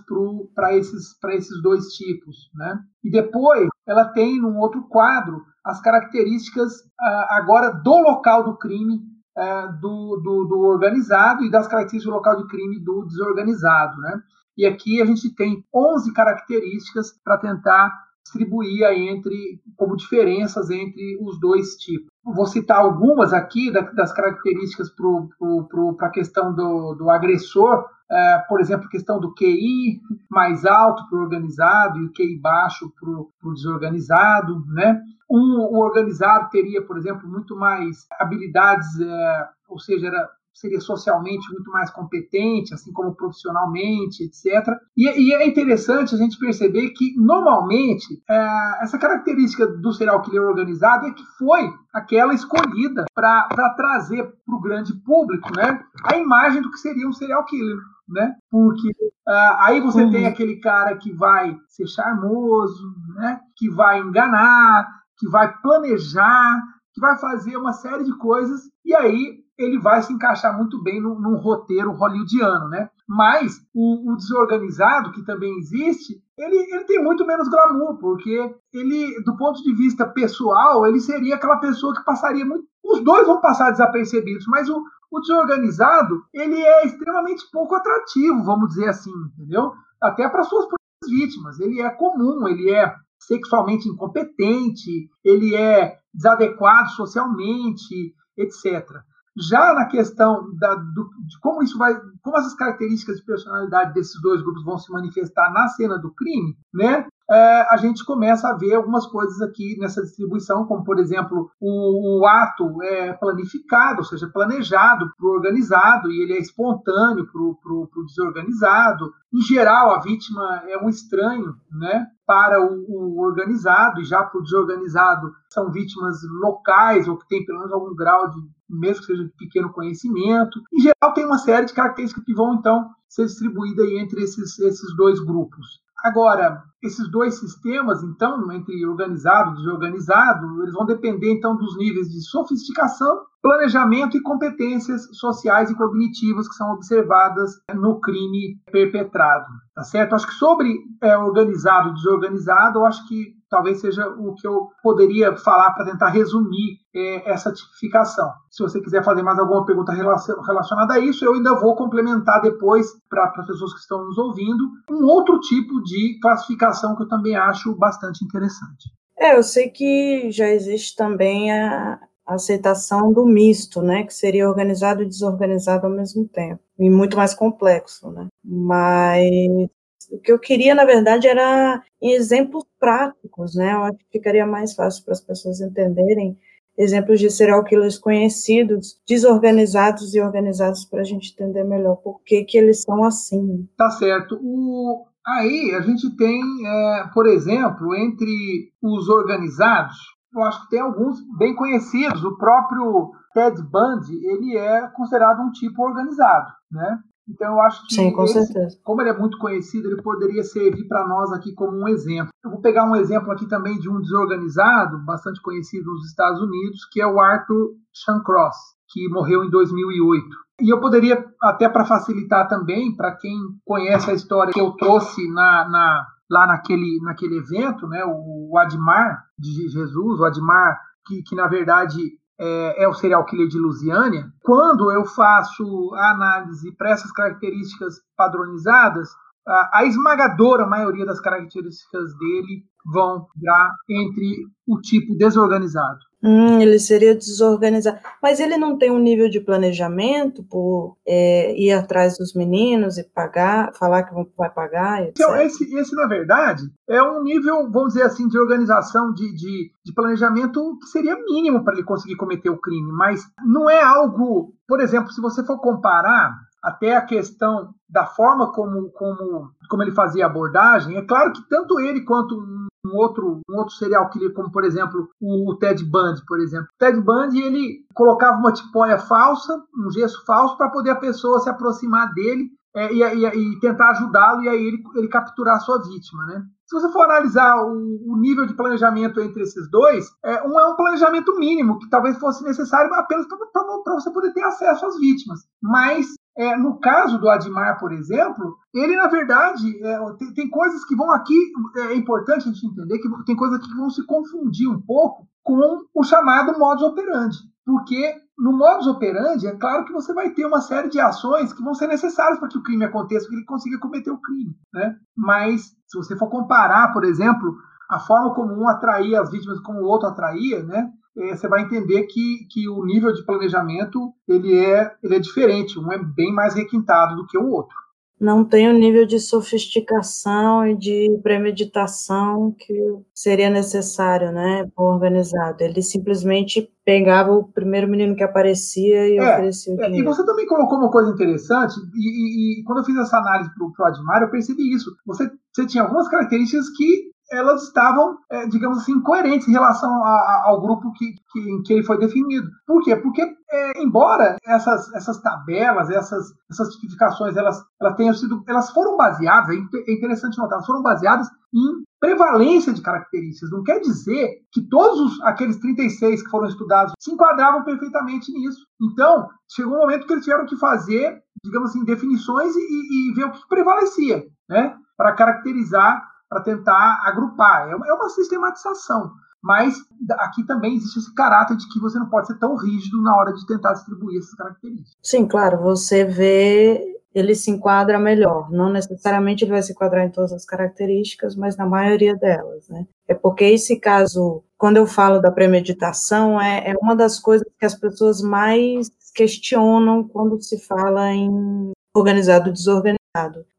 para esses, esses dois tipos. Né? E depois ela tem num outro quadro as características uh, agora do local do crime uh, do, do, do, organizado e das características do local de crime do desorganizado. Né? E aqui a gente tem 11 características para tentar distribuir entre como diferenças entre os dois tipos. Vou citar algumas aqui das características para a questão do, do agressor, é, por exemplo, questão do QI mais alto para o organizado e o QI baixo para o desorganizado. Né? Um, o organizado teria, por exemplo, muito mais habilidades, é, ou seja, era seria socialmente muito mais competente, assim como profissionalmente, etc. E, e é interessante a gente perceber que, normalmente, é, essa característica do serial killer organizado é que foi aquela escolhida para trazer para o grande público né, a imagem do que seria um serial killer. Né? Porque uh, aí você uhum. tem aquele cara que vai ser charmoso, né? que vai enganar, que vai planejar, que vai fazer uma série de coisas, e aí ele vai se encaixar muito bem num, num roteiro hollywoodiano, né? Mas o, o, desorganizado, que também existe, ele, ele tem muito menos glamour, porque ele, do ponto de vista pessoal, ele seria aquela pessoa que passaria muito. Os dois vão passar desapercebidos, mas o, o desorganizado, ele é extremamente pouco atrativo, vamos dizer assim, entendeu? Até para suas vítimas. Ele é comum, ele é sexualmente incompetente, ele é desadequado socialmente, etc. Já na questão da, do, de como isso vai, como essas características de personalidade desses dois grupos vão se manifestar na cena do crime, né? É, a gente começa a ver algumas coisas aqui nessa distribuição, como por exemplo o, o ato é planificado, ou seja, planejado para o organizado e ele é espontâneo para o desorganizado. Em geral, a vítima é um estranho, né? Para o, o organizado e já para o desorganizado são vítimas locais ou que têm pelo menos algum grau de mesmo que seja de pequeno conhecimento. Em geral, tem uma série de características que vão, então, ser distribuídas entre esses, esses dois grupos. Agora, esses dois sistemas, então, entre organizado e desorganizado, eles vão depender, então, dos níveis de sofisticação, planejamento e competências sociais e cognitivas que são observadas no crime perpetrado. Tá certo? Acho que sobre é, organizado e desorganizado, eu acho que talvez seja o que eu poderia falar para tentar resumir é, essa tipificação. Se você quiser fazer mais alguma pergunta relacionada a isso, eu ainda vou complementar depois para as pessoas que estão nos ouvindo um outro tipo de classificação que eu também acho bastante interessante. É, eu sei que já existe também a aceitação do misto, né, que seria organizado e desorganizado ao mesmo tempo, e muito mais complexo, né? Mas o que eu queria, na verdade, era exemplos práticos, né? Eu acho que ficaria mais fácil para as pessoas entenderem exemplos de serial killers conhecidos, desorganizados e organizados para a gente entender melhor por que, que eles são assim. Tá certo. O... Aí a gente tem, é, por exemplo, entre os organizados, eu acho que tem alguns bem conhecidos. O próprio Ted Bundy, ele é considerado um tipo organizado, né? Então eu acho que, Sim, com esse, certeza. como ele é muito conhecido, ele poderia servir para nós aqui como um exemplo. Eu vou pegar um exemplo aqui também de um desorganizado, bastante conhecido nos Estados Unidos, que é o Arthur Shancross, que morreu em 2008. E eu poderia, até para facilitar também, para quem conhece a história que eu trouxe na, na, lá naquele, naquele evento, né, o, o Admar de Jesus, o Admar que, que na verdade é, é, o serial killer de Lusiânia, quando eu faço a análise para essas características padronizadas, a, a, esmagadora maioria das características dele vão dar entre o tipo desorganizado. Hum, ele seria desorganizado. Mas ele não tem um nível de planejamento por é, ir atrás dos meninos e pagar, falar que vai pagar? Etc. Então, esse, esse, na verdade, é um nível, vamos dizer assim, de organização, de, de, de planejamento que seria mínimo para ele conseguir cometer o crime. Mas não é algo. Por exemplo, se você for comparar até a questão da forma como, como, como ele fazia a abordagem, é claro que tanto ele quanto um um outro, um outro serial killer, como por exemplo o, Ted Bundy, por exemplo. O Ted Bundy ele colocava uma tipóia falsa, um gesso falso, para poder a pessoa se aproximar dele é, e, e, e, tentar ajudá-lo e aí ele, ele capturar a sua vítima, né? Se você for analisar o, o nível de planejamento entre esses dois, é, um é um planejamento mínimo, que talvez fosse necessário apenas para você poder ter acesso às vítimas. Mas é, no caso do Admar, por exemplo, ele, na verdade, é, tem, tem, coisas que vão aqui, é importante a gente entender que tem coisas que vão se confundir um pouco com o chamado modus operandi. Porque no modus operandi, é claro que você vai ter uma série de ações que vão ser necessárias para que o crime aconteça, que ele consiga cometer o crime. Né? Mas, se você for comparar, por exemplo, a forma como um atraía as vítimas como o outro atraía, né? É, você vai entender que, que o nível de planejamento ele é, ele é diferente, um é bem mais requintado do que o outro. Não tem o nível de sofisticação e de premeditação que seria necessário, né, organizado. Ele simplesmente pegava o primeiro menino que aparecia e é, oferecia o dinheiro. É, e você também colocou uma coisa interessante, e, e, e quando eu fiz essa análise para o Admar, eu percebi isso. Você, você tinha algumas características que elas estavam, é, digamos assim, coerentes em relação a, a, ao grupo que, que, em que ele foi definido. Por quê? Porque, é, embora essas, essas tabelas, essas, essas tipificações, elas, elas tenham sido, elas foram baseadas, é, é interessante notar, elas foram baseadas em prevalência de características. Não quer dizer que todos os, aqueles 36 que foram estudados se enquadravam perfeitamente nisso. Então, chegou um momento que eles tiveram que fazer, digamos assim, definições e, e ver o que prevalecia, né? Para caracterizar para tentar agrupar. É, é uma sistematização. Mas aqui também existe esse caráter de que você não pode ser tão rígido na hora de tentar distribuir essas características. Sim, claro, você vê, ele se enquadra melhor. Não necessariamente ele vai se enquadrar em todas as características, mas na maioria delas, né? É porque esse caso, quando eu falo da premeditação, é, é uma das coisas que as pessoas mais questionam quando se fala em organizado desorganizado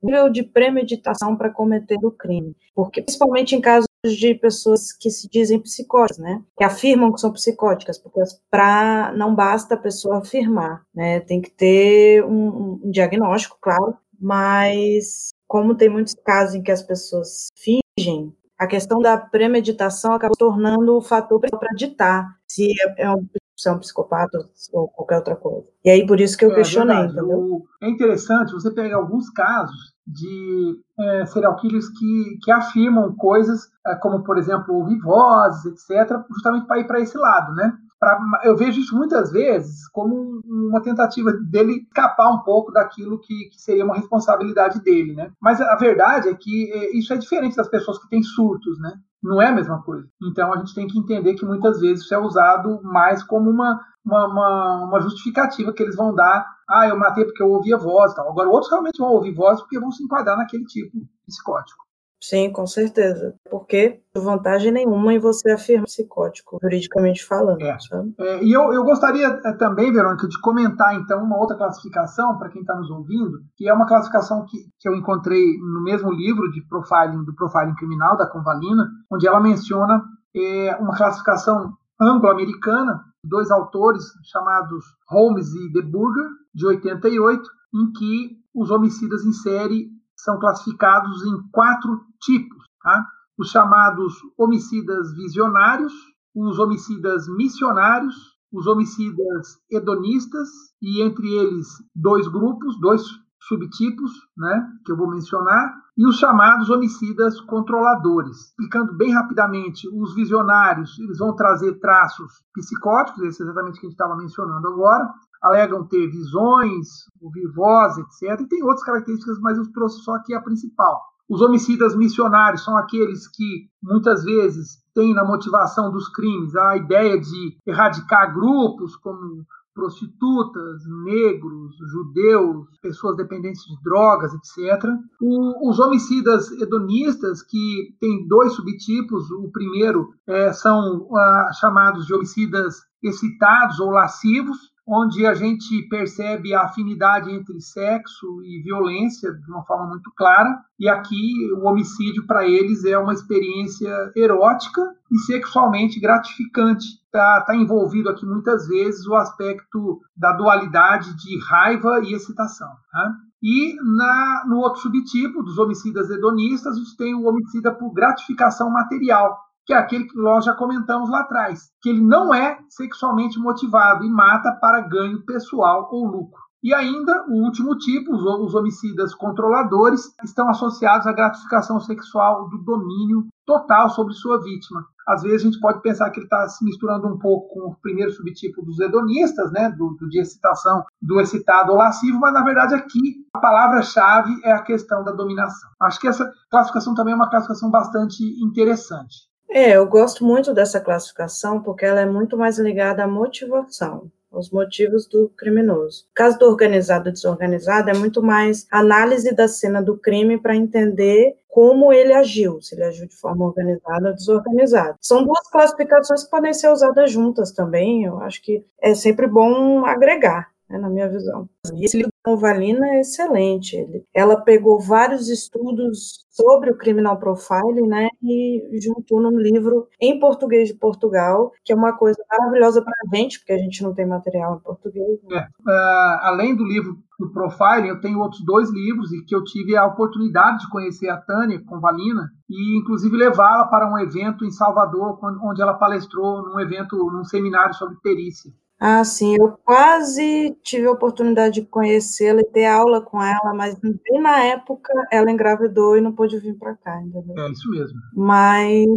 nível de premeditação para cometer o crime, porque principalmente em casos de pessoas que se dizem psicóticas, né, que afirmam que são psicóticas, porque para não basta a pessoa afirmar, né, tem que ter um, um diagnóstico, claro, mas como tem muitos casos em que as pessoas fingem a questão da premeditação acaba tornando o fator para ditar se é, é se é um psicopata ou qualquer outra coisa. E aí, por isso que eu é, questionei, verdade. entendeu? é interessante, você pega alguns casos de é, serial killers que, que afirmam coisas, é, como, por exemplo, ouvir vozes, etc., justamente para ir para esse lado, né? Pra, eu vejo isso muitas vezes como uma tentativa dele escapar um pouco daquilo que, que, seria uma responsabilidade dele, né? Mas a verdade é que é, isso é diferente das pessoas que têm surtos, né? Não é a mesma coisa. Então a gente tem que entender que muitas vezes isso é usado mais como uma, uma, uma, uma justificativa que eles vão dar. Ah, eu matei porque eu ouvia voz. Tal. Agora, outros realmente vão ouvir voz porque vão se enquadrar naquele tipo psicótico. Sim, com certeza. Porque vantagem nenhuma em você afirmar psicótico, juridicamente falando. É. É, e eu, eu gostaria é, também, Verônica, de comentar então uma outra classificação para quem está nos ouvindo, que é uma classificação que, que eu encontrei no mesmo livro de profiling do profiling criminal da Convalina, onde ela menciona é, uma classificação anglo-americana, dois autores chamados Holmes e De Burger, de 88, em que os homicidas em série são classificados em quatro tipos: tá? os chamados homicidas visionários, os homicidas missionários, os homicidas hedonistas, e entre eles dois grupos, dois subtipos, né, que eu vou mencionar, e os chamados homicidas controladores. Explicando bem rapidamente, os visionários eles vão trazer traços psicóticos, esse é exatamente que a gente estava mencionando agora, alegam ter visões, ouvir voz, etc. E tem outras características, mas eu trouxe só aqui a principal. Os homicidas missionários são aqueles que muitas vezes têm na motivação dos crimes a ideia de erradicar grupos como prostitutas, negros, judeus, pessoas dependentes de drogas, etc. O, os homicidas hedonistas, que tem dois subtipos, o primeiro é, são ah, chamados de homicidas excitados ou lascivos, onde a gente percebe a afinidade entre sexo e violência de uma forma muito clara, e aqui o homicídio para eles é uma experiência erótica e sexualmente gratificante. Está tá envolvido aqui muitas vezes o aspecto da dualidade de raiva e excitação. Tá? E na, no outro subtipo dos homicidas hedonistas, a gente tem o homicida por gratificação material, que é aquele que nós já comentamos lá atrás, que ele não é sexualmente motivado e mata para ganho pessoal ou lucro. E ainda, o último tipo, os homicidas controladores, estão associados à gratificação sexual do domínio total sobre sua vítima. Às vezes a gente pode pensar que ele está se misturando um pouco com o primeiro subtipo dos hedonistas, né, do, do de excitação, do excitado ou lascivo, mas na verdade aqui a palavra-chave é a questão da dominação. Acho que essa classificação também é uma classificação bastante interessante. É, eu gosto muito dessa classificação porque ela é muito mais ligada à motivação os motivos do criminoso. O caso do organizado e desorganizado é muito mais análise da cena do crime para entender como ele agiu, se ele agiu de forma organizada ou desorganizada. São duas classificações que podem ser usadas juntas também, eu acho que é sempre bom agregar né, na minha visão. E esse livro da Valina é excelente. Ele, ela pegou vários estudos sobre o criminal profiling, né, e juntou num livro em português de Portugal, que é uma coisa maravilhosa para a gente, porque a gente não tem material em português. Né? É, uh, além do livro do profiling, eu tenho outros dois livros e que eu tive a oportunidade de conhecer a Tânia com Valina e inclusive levá-la para um evento em Salvador, onde ela palestrou num evento, num seminário sobre perícia. Ah, sim, eu quase tive a oportunidade de conhecê-la e ter aula com ela, mas bem na época ela engravidou e não pôde vir para cá, entendeu? É isso mesmo. Mas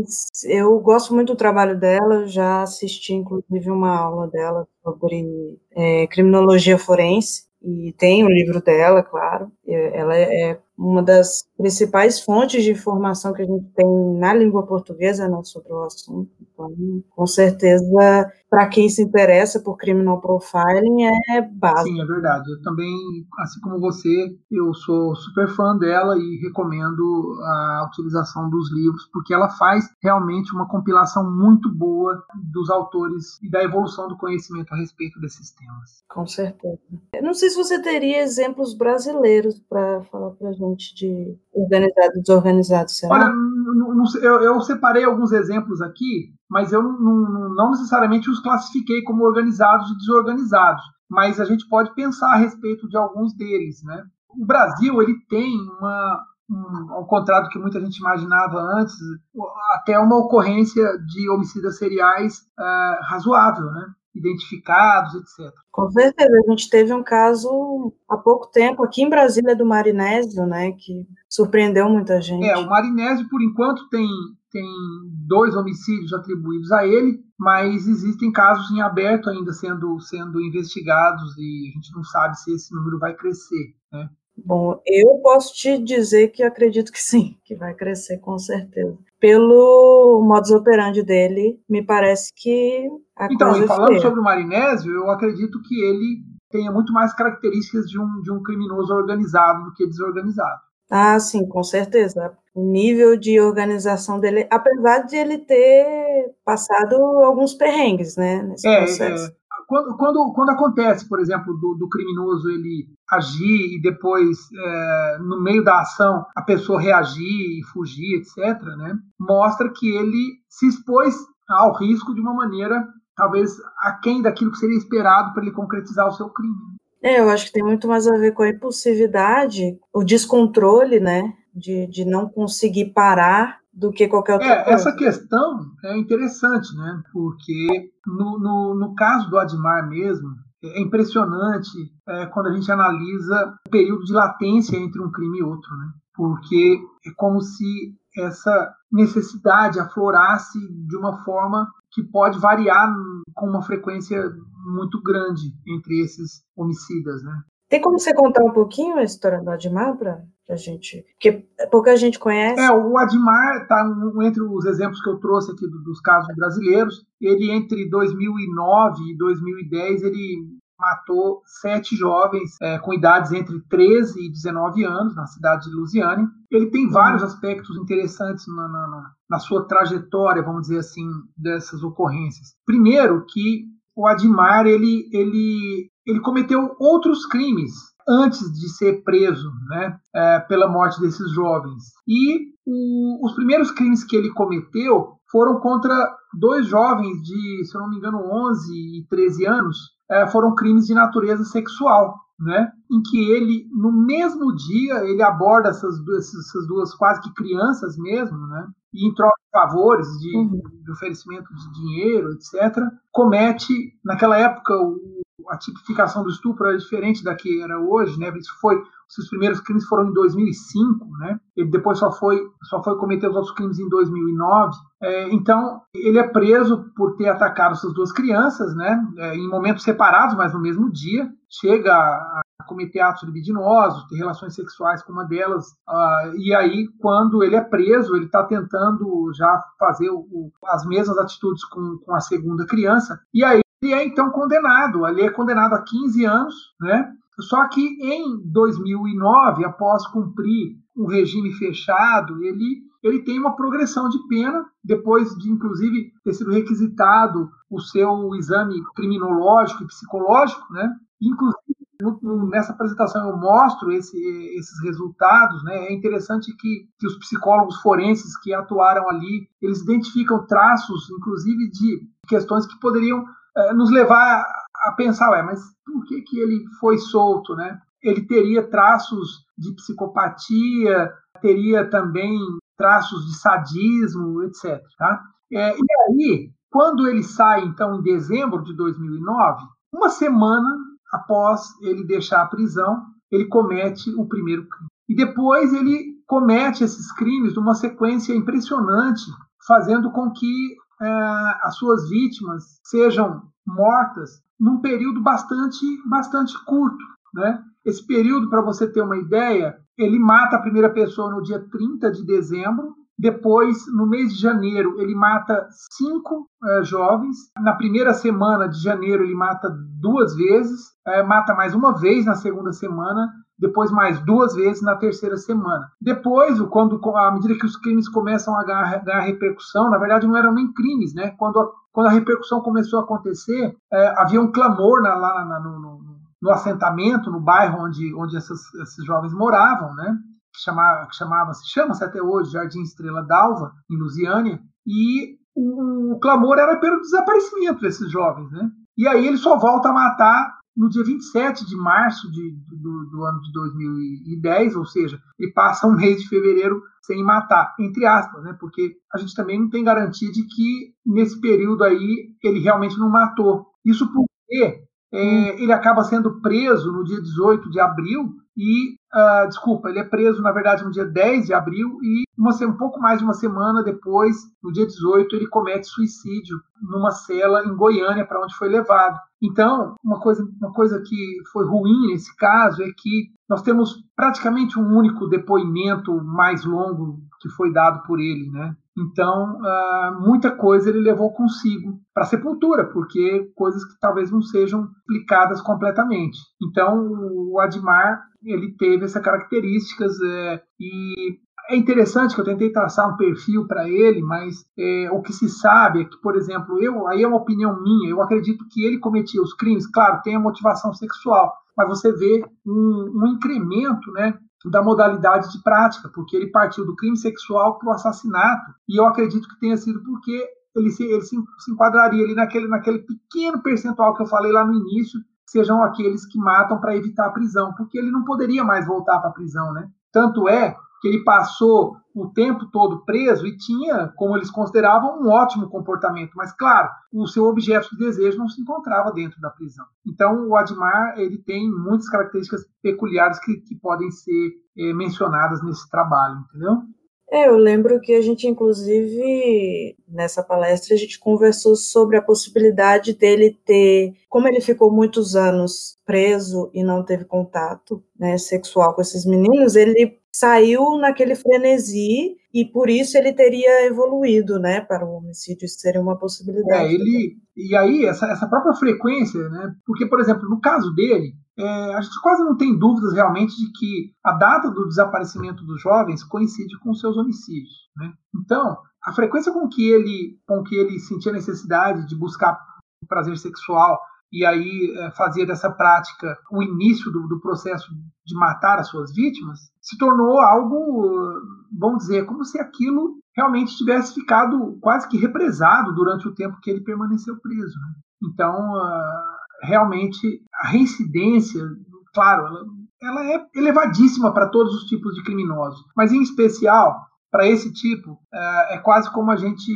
eu gosto muito do trabalho dela, já assisti inclusive uma aula dela sobre é, criminologia forense, e tem o livro dela, claro. Ela é uma das principais fontes de informação que a gente tem na língua portuguesa né, sobre o assunto. Então, com certeza, para quem se interessa por criminal profiling, é básico. Sim, é verdade. Eu também, assim como você, eu sou super fã dela e recomendo a utilização dos livros, porque ela faz realmente uma compilação muito boa dos autores e da evolução do conhecimento a respeito desses temas. Com certeza. Eu não sei se você teria exemplos brasileiros para falar para a gente de organizado desorganizado, será? Olha, não, não, eu, eu, separei alguns exemplos aqui, mas eu não, não necessariamente os classifiquei como organizados e desorganizados, mas a gente pode pensar a respeito de alguns deles, né? O Brasil, ele tem uma, um, ao contrário do que muita gente imaginava antes, até uma ocorrência de homicidas seriais uh, razoável, né? Identificados, etc. Com certeza, a gente teve um caso há pouco tempo aqui em Brasília do Marinésio, né, que surpreendeu muita gente. É, o Marinésio, por enquanto, tem, tem dois homicídios atribuídos a ele, mas existem casos em aberto ainda sendo, sendo investigados e a gente não sabe se esse número vai crescer, né? Bom, eu posso te dizer que acredito que sim, que vai crescer com certeza. Pelo modus operandi dele, me parece que a Então, coisa falando feia. sobre o Marinésio, eu acredito que ele tenha muito mais características de um, de um criminoso organizado do que desorganizado. Ah, sim, com certeza. O nível de organização dele, apesar de ele ter passado alguns perrengues, né, nesse É, processo. é, quando, quando, quando acontece, por exemplo, do, do criminoso ele agir e depois, é, no meio da ação, a pessoa reagir e fugir, etc., né, mostra que ele se expôs ao risco de uma maneira, talvez, aquém daquilo que seria esperado para ele concretizar o seu crime. É, eu acho que tem muito mais a ver com a impulsividade, o descontrole, né, de, de não conseguir parar do que qualquer outra É, coisa. essa questão é interessante, né? Porque no, no, no caso do Admar mesmo, é impressionante é, quando a gente analisa o período de latência entre um crime e outro, né? Porque é como se essa necessidade aflorasse de uma forma que pode variar com uma frequência muito grande entre esses homicidas, né? Tem como você contar um pouquinho a história do Admar para a gente? Porque pouca gente conhece. É, o Admar está entre os exemplos que eu trouxe aqui dos casos brasileiros. Ele, entre 2009 e 2010, ele matou sete jovens é, com idades entre 13 e 19 anos na cidade de Lusiane. Ele tem vários uhum. aspectos interessantes na, na, na, sua trajetória, vamos dizer assim, dessas ocorrências. Primeiro, que o Admar ele, ele ele cometeu outros crimes antes de ser preso né, é, pela morte desses jovens. E o, os primeiros crimes que ele cometeu foram contra dois jovens de, se eu não me engano, 11 e 13 anos, é, foram crimes de natureza sexual. Né, em que ele, no mesmo dia, ele aborda essas duas, essas duas quase que crianças mesmo, né, e em troca de favores, de, uhum. de oferecimento de dinheiro, etc., comete, naquela época, o a tipificação do estupro era diferente da que era hoje, né? Isso foi os primeiros crimes foram em 2005, né? Ele depois só foi só foi cometer os outros crimes em 2009. É, então ele é preso por ter atacado essas duas crianças, né? É, em momentos separados, mas no mesmo dia. Chega a, cometer atos libidinosos, ter relações sexuais com uma delas. Uh, e aí, quando ele é preso, ele está tentando já fazer o, o, as mesmas atitudes com, com a segunda criança. E aí e é então condenado. Ele é condenado a 15 anos, né? Só que em 2009, após cumprir um regime fechado, ele, ele tem uma progressão de pena, depois de, inclusive, ter sido requisitado o seu exame criminológico e psicológico, né? Inclusive, nessa apresentação eu mostro esse, esses resultados, né? É interessante que, que os psicólogos forenses que atuaram ali, eles identificam traços, inclusive, de questões que poderiam é, nos levar a pensar, ué, mas por que, que ele foi solto, né? Ele teria traços de psicopatia, teria também traços de sadismo, etc. Tá? É, e aí, quando ele sai, então, em dezembro de 2009, uma semana após ele deixar a prisão, ele comete o primeiro crime. E depois ele comete esses crimes numa sequência impressionante, fazendo com que é, as suas vítimas sejam mortas num período bastante, bastante curto. Né? Esse período, para você ter uma ideia, ele mata a primeira pessoa no dia 30 de dezembro, depois, no mês de janeiro, ele mata cinco é, jovens. Na primeira semana de janeiro, ele mata duas vezes, é, mata mais uma vez na segunda semana, depois mais duas vezes na terceira semana. Depois, quando à medida que os crimes começam a ganhar, repercussão, na verdade não eram nem crimes, né? Quando a, quando a repercussão começou a acontecer, é, havia um clamor na, lá na, no, no, no, assentamento, no bairro onde, onde essas, esses jovens moravam, né? Que chamava, que chamava se chama-se até hoje Jardim Estrela d'Alva, em Lusiânia, e o, o clamor era pelo desaparecimento desses jovens, né? E aí ele só volta a matar no dia 27 de março de, do, do, ano de 2010, ou seja, ele passa um mês de fevereiro sem matar, entre aspas, né? Porque a gente também não tem garantia de que nesse período aí ele realmente não matou. Isso porque é, ele acaba sendo preso no dia 18 de abril e, uh, desculpa, ele é preso, na verdade, no dia 10 de abril e uma, um pouco mais de uma semana depois, no dia 18, ele comete suicídio numa cela em Goiânia, para onde foi levado. Então, uma coisa, uma coisa que foi ruim nesse caso é que nós temos praticamente um único depoimento mais longo que foi dado por ele, né? Então, uh, muita coisa ele levou consigo para a sepultura, porque coisas que talvez não sejam explicadas completamente. Então, o Admar ele teve essas características é, e é interessante que eu tentei traçar um perfil para ele, mas é, o que se sabe é que, por exemplo, eu aí é uma opinião minha, eu acredito que ele cometia os crimes, claro, tem a motivação sexual, mas você vê um, um incremento, né, da modalidade de prática, porque ele partiu do crime sexual para o assassinato, e eu acredito que tenha sido porque ele se, ele se, se enquadraria ali naquele, naquele pequeno percentual que eu falei lá no início, sejam aqueles que matam para evitar a prisão, porque ele não poderia mais voltar para a prisão, né? Tanto é que ele passou o tempo todo preso e tinha, como eles consideravam, um ótimo comportamento. Mas, claro, o seu objeto de desejo não se encontrava dentro da prisão. Então, o Admar ele tem muitas características peculiares que, que podem ser é, mencionadas nesse trabalho, entendeu? É, eu lembro que a gente, inclusive, nessa palestra, a gente conversou sobre a possibilidade dele ter, como ele ficou muitos anos preso e não teve contato né, sexual com esses meninos, ele saiu naquele frenesi e por isso ele teria evoluído, né, para o homicídio, isso seria uma possibilidade. É, ele, e aí, essa, essa própria frequência, né, porque, por exemplo, no caso dele, é, a gente quase não tem dúvidas realmente de que a data do desaparecimento dos jovens coincide com seus homicídios. Né? Então, a frequência com que ele, com que ele sentia necessidade de buscar prazer sexual e aí é, fazia dessa prática o início do, do, processo de matar as suas vítimas, se tornou algo, vamos dizer, como se aquilo realmente tivesse ficado quase que represado durante o tempo que ele permaneceu preso. Né? Então, uh, realmente, a reincidência, claro, ela, ela é elevadíssima para todos os tipos de criminosos, mas em especial para esse tipo, uh, é quase como a gente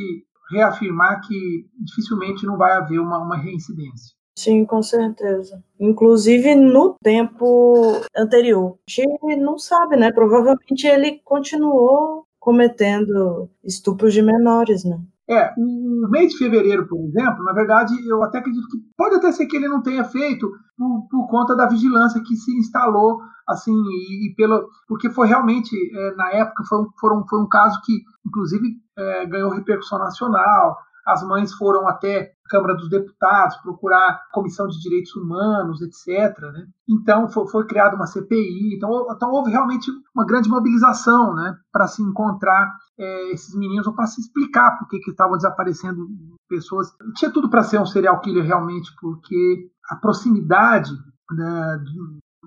reafirmar que dificilmente não vai haver uma, uma reincidência. Sim, com certeza. Inclusive no tempo anterior. A gente não sabe, né? Provavelmente ele continuou cometendo estupros de menores, né? É, o mês de fevereiro, por exemplo, na verdade, eu até acredito que pode até ser que ele não tenha feito por, por conta da vigilância que se instalou, assim, e, e pelo, porque foi realmente, é, na época, foi, foram, foi um caso que, inclusive, é, ganhou repercussão nacional, as mães foram até a Câmara dos Deputados procurar Comissão de Direitos Humanos, etc. Né? Então foi, foi, criada uma CPI. Então, então, houve realmente uma grande mobilização né, para se encontrar é, esses meninos ou para se explicar por que estavam desaparecendo pessoas. Tinha tudo para ser um serial killer realmente, porque a proximidade né,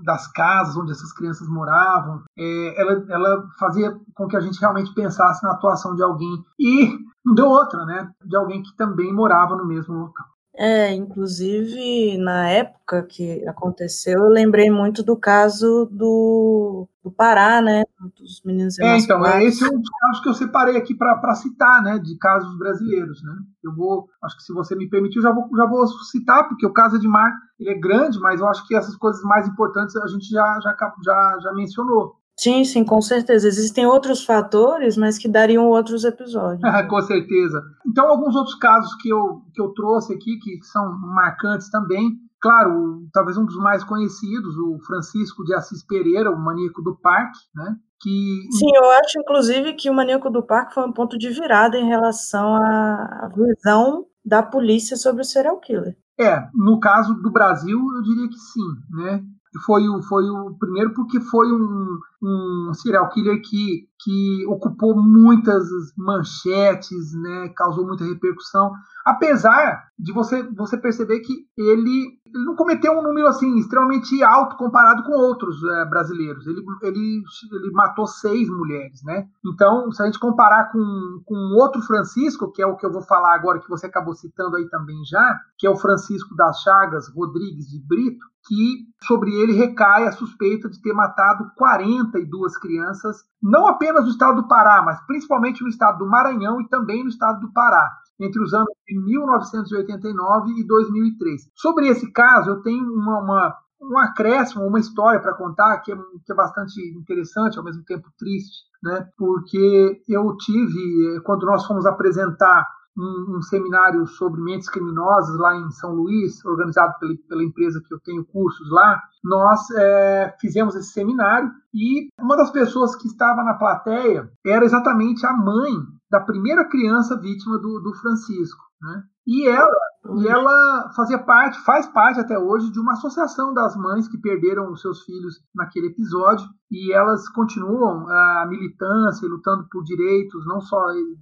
das casas onde essas crianças moravam, é, ela, ela fazia com que a gente realmente pensasse na atuação de alguém. E não deu outra, né? De alguém que também morava no mesmo local. É, inclusive na época que aconteceu, eu lembrei muito do caso do, do Pará, né? Dos meninos É, então, é, esse é um dos casos que eu separei aqui para citar, né? De casos brasileiros, né? Eu vou, acho que se você me permitir, eu já vou, já vou citar, porque o caso de Mar ele é grande, mas eu acho que essas coisas mais importantes a gente já, já, já, já mencionou. Sim, sim, com certeza. Existem outros fatores, mas que dariam outros episódios. com certeza. Então, alguns outros casos que eu, que eu trouxe aqui, que são marcantes também. Claro, talvez um dos mais conhecidos, o Francisco de Assis Pereira, o maníaco do parque, né? Que... Sim, eu acho, inclusive, que o maníaco do parque foi um ponto de virada em relação à visão da polícia sobre o serial killer. É, no caso do Brasil, eu diria que sim, né? Foi o, foi o primeiro porque foi um, um serial killer que, que ocupou muitas manchetes, né, causou muita repercussão, apesar de você, você perceber que ele, ele não cometeu um número assim extremamente alto comparado com outros é, brasileiros. Ele, ele, ele matou seis mulheres, né? Então, se a gente comparar com, com outro Francisco, que é o que eu vou falar agora, que você acabou citando aí também já, que é o Francisco das Chagas Rodrigues de Brito, que sobre ele recai a suspeita de ter matado 42 crianças, não apenas no estado do Pará, mas principalmente no estado do Maranhão e também no estado do Pará, entre os anos de 1989 e 2003. Sobre esse caso, eu tenho uma, uma um acréscimo, uma história para contar que é, que é bastante interessante, ao mesmo tempo triste, né? porque eu tive, eh, quando nós fomos apresentar um, um, seminário sobre mentes criminosas lá em São Luís, organizado pela, pela empresa que eu tenho cursos lá. Nós é, fizemos esse seminário e uma das pessoas que estava na plateia era exatamente a mãe da primeira criança vítima do, do Francisco. Né? E ela, e ela fazia parte, faz parte até hoje de uma associação das mães que perderam os seus filhos naquele episódio e elas continuam a militância, lutando por direitos, não só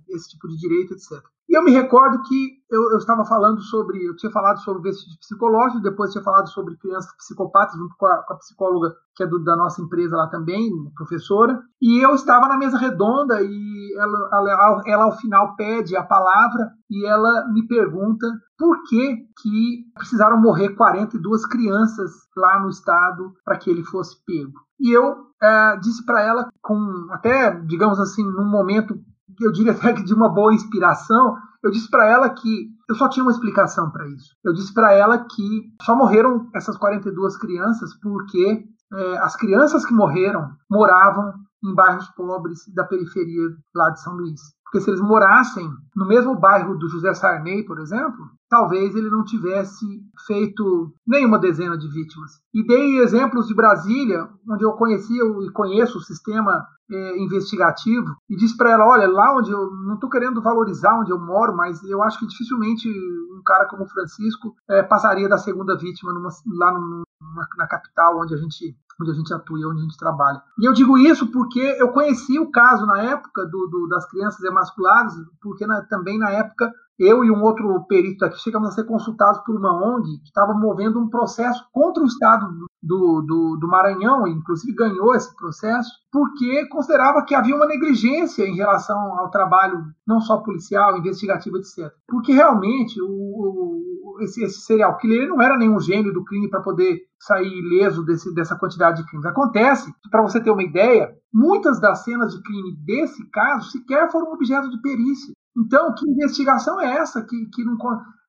esse tipo de direito, etc. E eu me recordo que eu, eu, estava falando sobre, eu tinha falado sobre vestígio psicológico, depois tinha falado sobre crianças psicopatas, junto com a, com a psicóloga que é do, da nossa empresa lá também, professora, e eu estava na mesa redonda e ela, ela, ela ao final pede a palavra e ela me pergunta por que, que precisaram morrer 42 crianças lá no estado para que ele fosse pego. E eu é, disse para ela, com até, digamos assim, num momento, eu diria até que de uma boa inspiração, eu disse para ela que eu só tinha uma explicação para isso. Eu disse para ela que só morreram essas 42 crianças porque é, as crianças que morreram moravam em bairros pobres da periferia lá de São Luís. Porque se eles morassem no mesmo bairro do José Sarney, por exemplo, talvez ele não tivesse feito nenhuma dezena de vítimas. E dei exemplos de Brasília, onde eu conhecia e conheço o sistema é, investigativo, e disse para ela: olha, lá onde eu não estou querendo valorizar onde eu moro, mas eu acho que dificilmente um cara como Francisco é, passaria da segunda vítima numa, lá na capital onde a gente onde a gente atua e onde a gente trabalha. E eu digo isso porque eu conheci o caso na época do, do das crianças emasculadas, porque na, também na época eu e um outro perito aqui chegamos a ser consultados por uma ONG que estava movendo um processo contra o Estado do, do, do Maranhão, e inclusive ganhou esse processo, porque considerava que havia uma negligência em relação ao trabalho, não só policial, investigativo, etc. Porque realmente o, o, esse, esse serial killer não era nenhum gênio do crime para poder sair ileso desse, dessa quantidade de crimes. Acontece, para você ter uma ideia, muitas das cenas de crime desse caso sequer foram objeto de perícia. Então, que investigação é essa que, que não.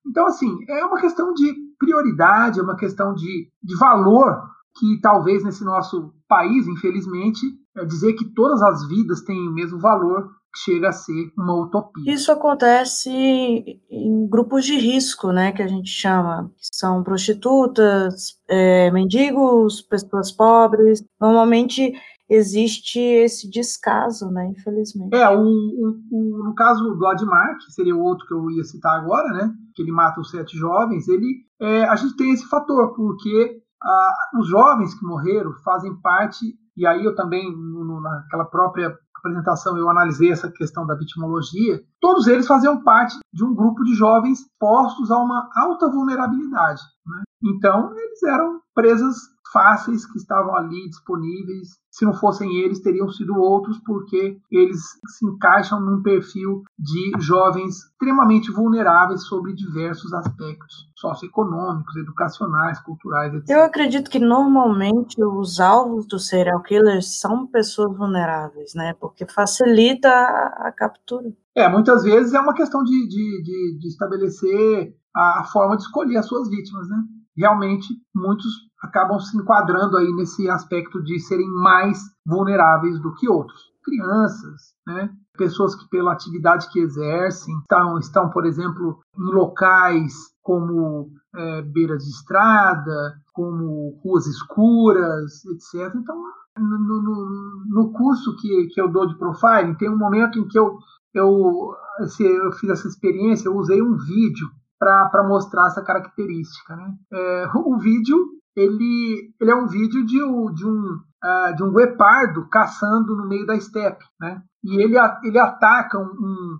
Então, assim, é uma questão de prioridade, é uma questão de, de valor que talvez nesse nosso país, infelizmente, é dizer que todas as vidas têm o mesmo valor chega a ser uma utopia. Isso acontece em grupos de risco, né, que a gente chama, que são prostitutas, é, mendigos, pessoas pobres. Normalmente existe esse descaso, né, infelizmente. É, o, o, o, no caso do Admar, que seria o outro que eu ia citar agora, né, que ele mata os sete jovens, ele, é, a gente tem esse fator, porque ah, os jovens que morreram fazem parte, e aí eu também, no, naquela própria apresentação eu analisei essa questão da vitimologia, todos eles faziam parte de um grupo de jovens postos a uma alta vulnerabilidade. Né? Então, eles eram presas fáceis que estavam ali disponíveis. Se não fossem eles, teriam sido outros, porque eles se encaixam num perfil de jovens extremamente vulneráveis sobre diversos aspectos socioeconômicos, educacionais, culturais, etc. Eu acredito que normalmente os alvos dos serial killers são pessoas vulneráveis, né? Porque facilita a, captura. É, muitas vezes é uma questão de, de, de, de estabelecer a, a forma de escolher as suas vítimas, né? realmente muitos acabam se enquadrando aí nesse aspecto de serem mais vulneráveis do que outros. Crianças, né? pessoas que pela atividade que exercem estão, estão por exemplo, em locais como é, beiras de estrada, como ruas escuras, etc. Então, no, no, no, curso que, que eu dou de profiling, tem um momento em que eu, eu, eu fiz essa experiência, eu usei um vídeo para mostrar essa característica. Né? É, o vídeo ele, ele é um vídeo de, de um uh, de um guepardo caçando no meio da estepe, né? E ele, ele ataca um, um,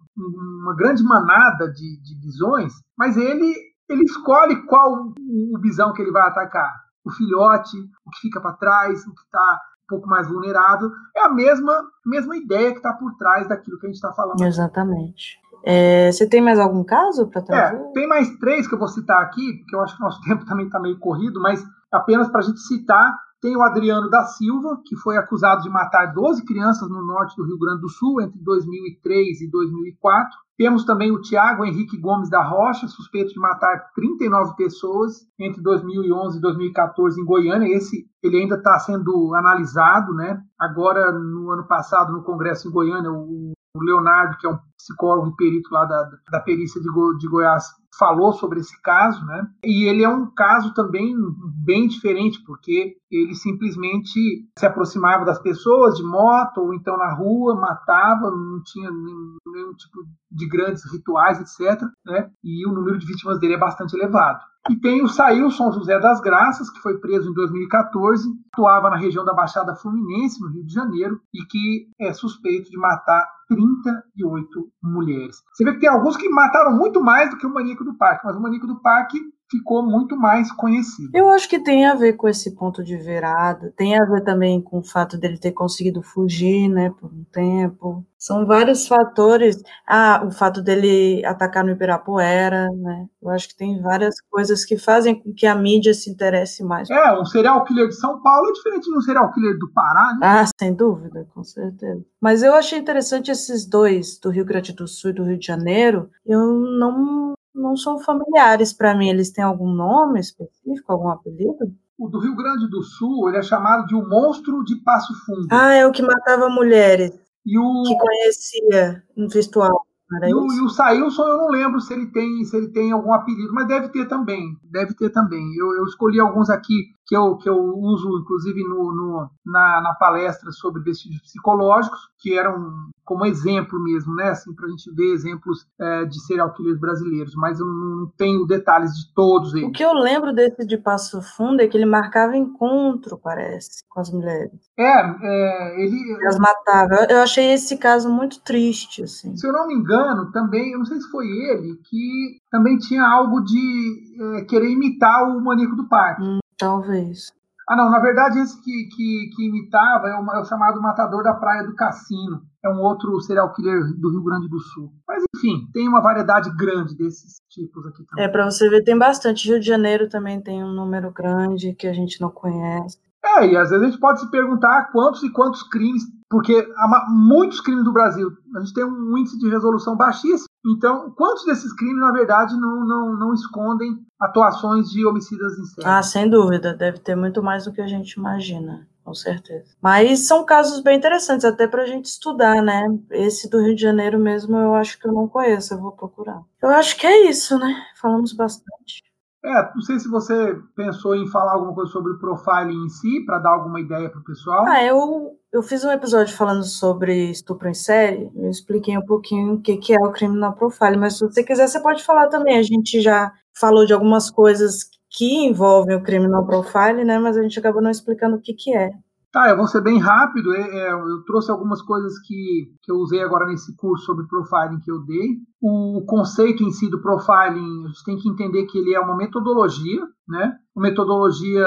uma grande manada de, de bisões, mas ele ele escolhe qual o bisão que ele vai atacar. O filhote, o que fica para trás, o que está um pouco mais vulnerável. É a mesma, mesma ideia que está por trás daquilo que a gente está falando. Exatamente. É, você tem mais algum caso para trazer? É, tem mais três que eu vou citar aqui, porque eu acho que o nosso tempo também está meio corrido, mas apenas para a gente citar, tem o Adriano da Silva, que foi acusado de matar 12 crianças no norte do Rio Grande do Sul entre 2003 e 2004. Temos também o Tiago Henrique Gomes da Rocha, suspeito de matar 39 pessoas entre 2011 e 2014 em Goiânia. Esse ele ainda está sendo analisado, né? Agora, no ano passado, no Congresso em Goiânia, o Leonardo, que é um psicólogo e perito lá da, da perícia de, Go, de Goiás, falou sobre esse caso, né? E ele é um caso também bem diferente, porque ele simplesmente se aproximava das pessoas de moto ou então na rua, matava, não tinha nenhum, nenhum tipo de grandes rituais, etc. Né? E o número de vítimas dele é bastante elevado. E tem o Sailson José das Graças, que foi preso em 2014, atuava na região da Baixada Fluminense, no Rio de Janeiro, e que é suspeito de matar 38 mulheres. Você vê que tem alguns que mataram muito mais do que o maníaco do parque, mas o maníaco do parque ficou muito mais conhecido. Eu acho que tem a ver com esse ponto de virada, tem a ver também com o fato dele ter conseguido fugir, né, por um tempo. São vários fatores. Ah, o fato dele atacar no Ibirapuera, né? Eu acho que tem várias coisas que fazem com que a mídia se interesse mais. É, um serial killer de São Paulo é diferente um serial killer do Pará, né? Ah, sem dúvida, com certeza. Mas eu achei interessante esses dois, do Rio Grande do Sul e do Rio de Janeiro. Eu não não são familiares para mim. Eles têm algum nome específico, algum apelido? O do Rio Grande do Sul, ele é chamado de o monstro de Passo Fundo. Ah, é o que matava mulheres. E o que conhecia no virtual. E o, e o Sailson, eu não lembro se ele tem se ele tem algum apelido, mas deve ter também. Deve ter também. Eu, eu escolhi alguns aqui que eu, que eu uso, inclusive, no, no na, na, palestra sobre vestígios psicológicos, que eram como exemplo mesmo, né? Assim, para a gente ver exemplos é, de serial killers brasileiros, mas eu não tenho detalhes de todos eles. O que eu lembro desse de Passo Fundo é que ele marcava encontro, parece, com as mulheres. É, é ele. As matava. Eu achei esse caso muito triste, assim. Se eu não me engano, também, eu não sei se foi ele, que também tinha algo de é, querer imitar o maníaco do parque. Hum. Talvez. Ah, não, na verdade, esse que, que, que imitava é o, é o, chamado Matador da Praia do Cassino. É um outro serial killer do Rio Grande do Sul. Mas, enfim, tem uma variedade grande desses tipos aqui também. É, para você ver, tem bastante. Rio de Janeiro também tem um número grande que a gente não conhece. É, e às vezes a gente pode se perguntar quantos e quantos crimes, porque há muitos crimes do Brasil, a gente tem um índice de resolução baixíssimo, então quantos desses crimes, na verdade, não, não, não escondem atuações de homicidas em série? Ah, sem dúvida, deve ter muito mais do que a gente imagina, com certeza. Mas são casos bem interessantes, até para a gente estudar, né? Esse do Rio de Janeiro mesmo, eu acho que eu não conheço, eu vou procurar. Eu acho que é isso, né? Falamos bastante. É, não sei se você pensou em falar alguma coisa sobre o profiling em si, para dar alguma ideia para o pessoal. Ah, eu, eu fiz um episódio falando sobre estupro em série, eu expliquei um pouquinho o que, que é o criminal profiling, mas se você quiser, você pode falar também. A gente já falou de algumas coisas que envolvem o criminal profiling, né, mas a gente acabou não explicando o que, que é. Tá, eu vou ser bem rápido. É, é, eu trouxe algumas coisas que, que eu usei agora nesse curso sobre profiling que eu dei. O conceito em si do profiling, a gente tem que entender que ele é uma metodologia, né? Uma metodologia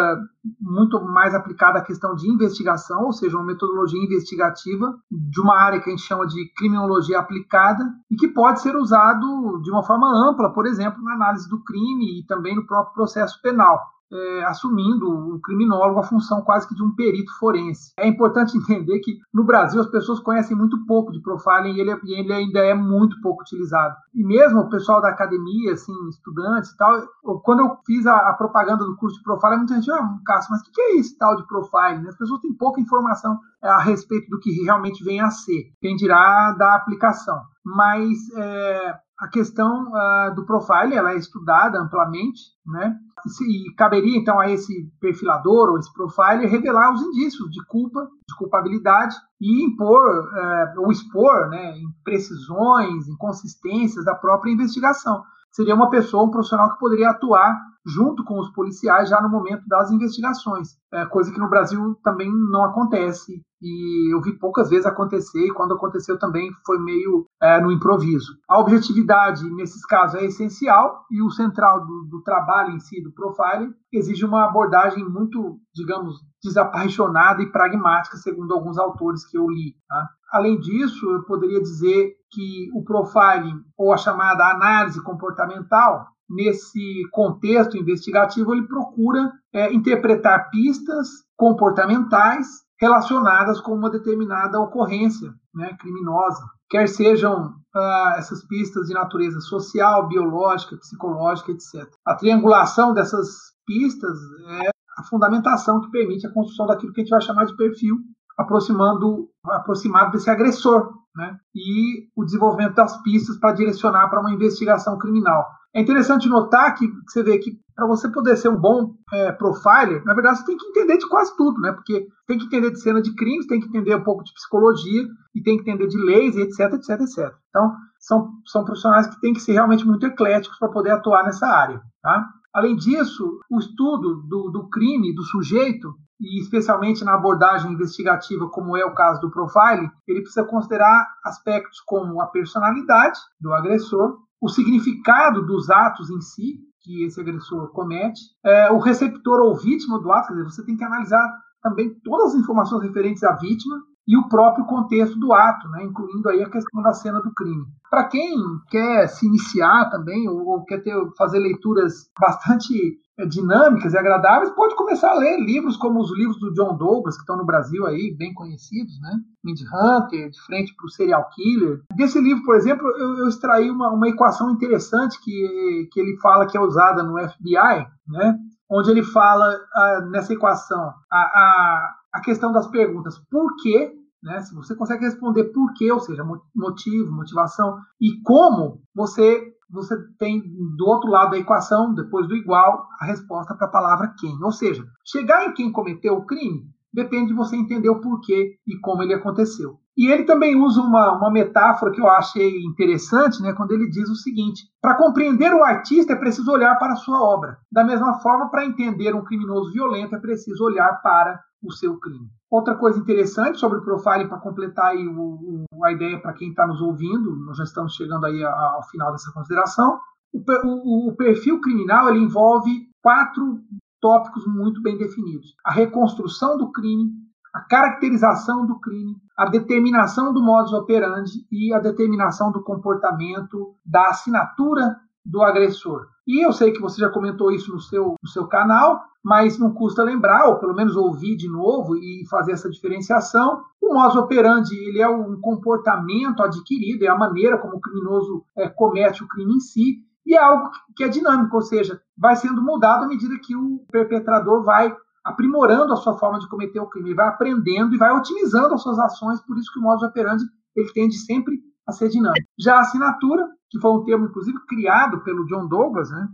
muito mais aplicada à questão de investigação, ou seja, uma metodologia investigativa de uma área que a gente chama de criminologia aplicada e que pode ser usado de uma forma ampla, por exemplo, na análise do crime e também no próprio processo penal é, assumindo o criminólogo a função quase que de um perito forense. É importante entender que no Brasil as pessoas conhecem muito pouco de profiling e ele, e ele ainda é muito pouco utilizado. E mesmo o pessoal da academia, assim, estudantes e tal, quando eu fiz a, a propaganda do curso de profiling, muita gente, ah, Cássio, mas o que, que é isso tal de profiling? As pessoas têm pouca informação é, a respeito do que realmente vem a ser, quem dirá da aplicação. Mas é, a questão uh, do profile ela é estudada amplamente, né? E, caberia então a esse perfilador ou esse profile revelar os indícios de culpa, de culpabilidade e impor uh, ou expor, né, imprecisões, inconsistências da própria investigação. Seria uma pessoa, um profissional que poderia atuar junto com os policiais já no momento das investigações, é, coisa que no Brasil também não acontece e eu vi poucas vezes acontecer e quando aconteceu também foi meio é, no improviso. A objetividade nesses casos é essencial e o central do, do trabalho em si, do profiling, exige uma abordagem muito, digamos, desapaixonada e pragmática, segundo alguns autores que eu li. Tá? Além disso, eu poderia dizer que o profiling, ou a chamada análise comportamental, nesse contexto investigativo, ele procura é, interpretar pistas comportamentais relacionadas com uma determinada ocorrência né, criminosa, quer sejam ah, essas pistas de natureza social, biológica, psicológica, etc. A triangulação dessas pistas é a fundamentação que permite a construção daquilo que a gente vai chamar de perfil, aproximando aproximado desse agressor, né? E o desenvolvimento das pistas para direcionar para uma investigação criminal. É interessante notar que você vê que para você poder ser um bom é, profiler, na verdade você tem que entender de quase tudo, né? Porque tem que entender de cena de crimes, tem que entender um pouco de psicologia e tem que entender de leis, etc, etc, etc. Então são, são profissionais que têm que ser realmente muito ecléticos para poder atuar nessa área, tá? Além disso, o estudo do, do crime, do sujeito, e especialmente na abordagem investigativa, como é o caso do profiling, ele precisa considerar aspectos como a personalidade do agressor, o significado dos atos em si que esse agressor comete, é, o receptor ou vítima do ato, quer dizer, você tem que analisar também todas as informações referentes à vítima e o próprio contexto do ato, né, incluindo aí a questão da cena do crime. Para quem quer se iniciar também ou, ou quer ter, fazer leituras bastante é, dinâmicas e agradáveis, pode começar a ler livros como os livros do John Douglas, que estão no Brasil aí, bem conhecidos, né? Mind Hunter, De Frente para o Serial Killer. Desse livro, por exemplo, eu, eu extraí uma, uma equação interessante que, que ele fala que é usada no FBI, né? Onde ele fala ah, nessa equação a, a, a questão das perguntas por quê, né? Se você consegue responder por quê, ou seja, motivo, motivação, e como você você tem do outro lado da equação, depois do igual, a resposta para a palavra quem. Ou seja, chegar em quem cometeu o crime depende de você entender o porquê e como ele aconteceu. E ele também usa uma, uma metáfora que eu achei interessante, né, quando ele diz o seguinte: para compreender o artista é preciso olhar para a sua obra. Da mesma forma, para entender um criminoso violento é preciso olhar para o seu crime. Outra coisa interessante sobre o profiling, para completar aí o, o, a ideia para quem está nos ouvindo, nós já estamos chegando aí ao final dessa consideração, o, o perfil criminal ele envolve quatro tópicos muito bem definidos: a reconstrução do crime, a caracterização do crime, a determinação do modus operandi e a determinação do comportamento da assinatura do agressor. E eu sei que você já comentou isso no seu, no seu canal, mas não custa lembrar, ou pelo menos ouvir de novo e fazer essa diferenciação. O modus operandi ele é um comportamento adquirido, é a maneira como o criminoso é, comete o crime em si, e é algo que é dinâmico, ou seja, vai sendo mudado à medida que o perpetrador vai aprimorando a sua forma de cometer o crime, vai aprendendo e vai otimizando as suas ações, por isso que o modus operandi ele tende sempre a ser dinâmico. Já a assinatura, que foi um termo, inclusive, criado pelo John Douglas, né?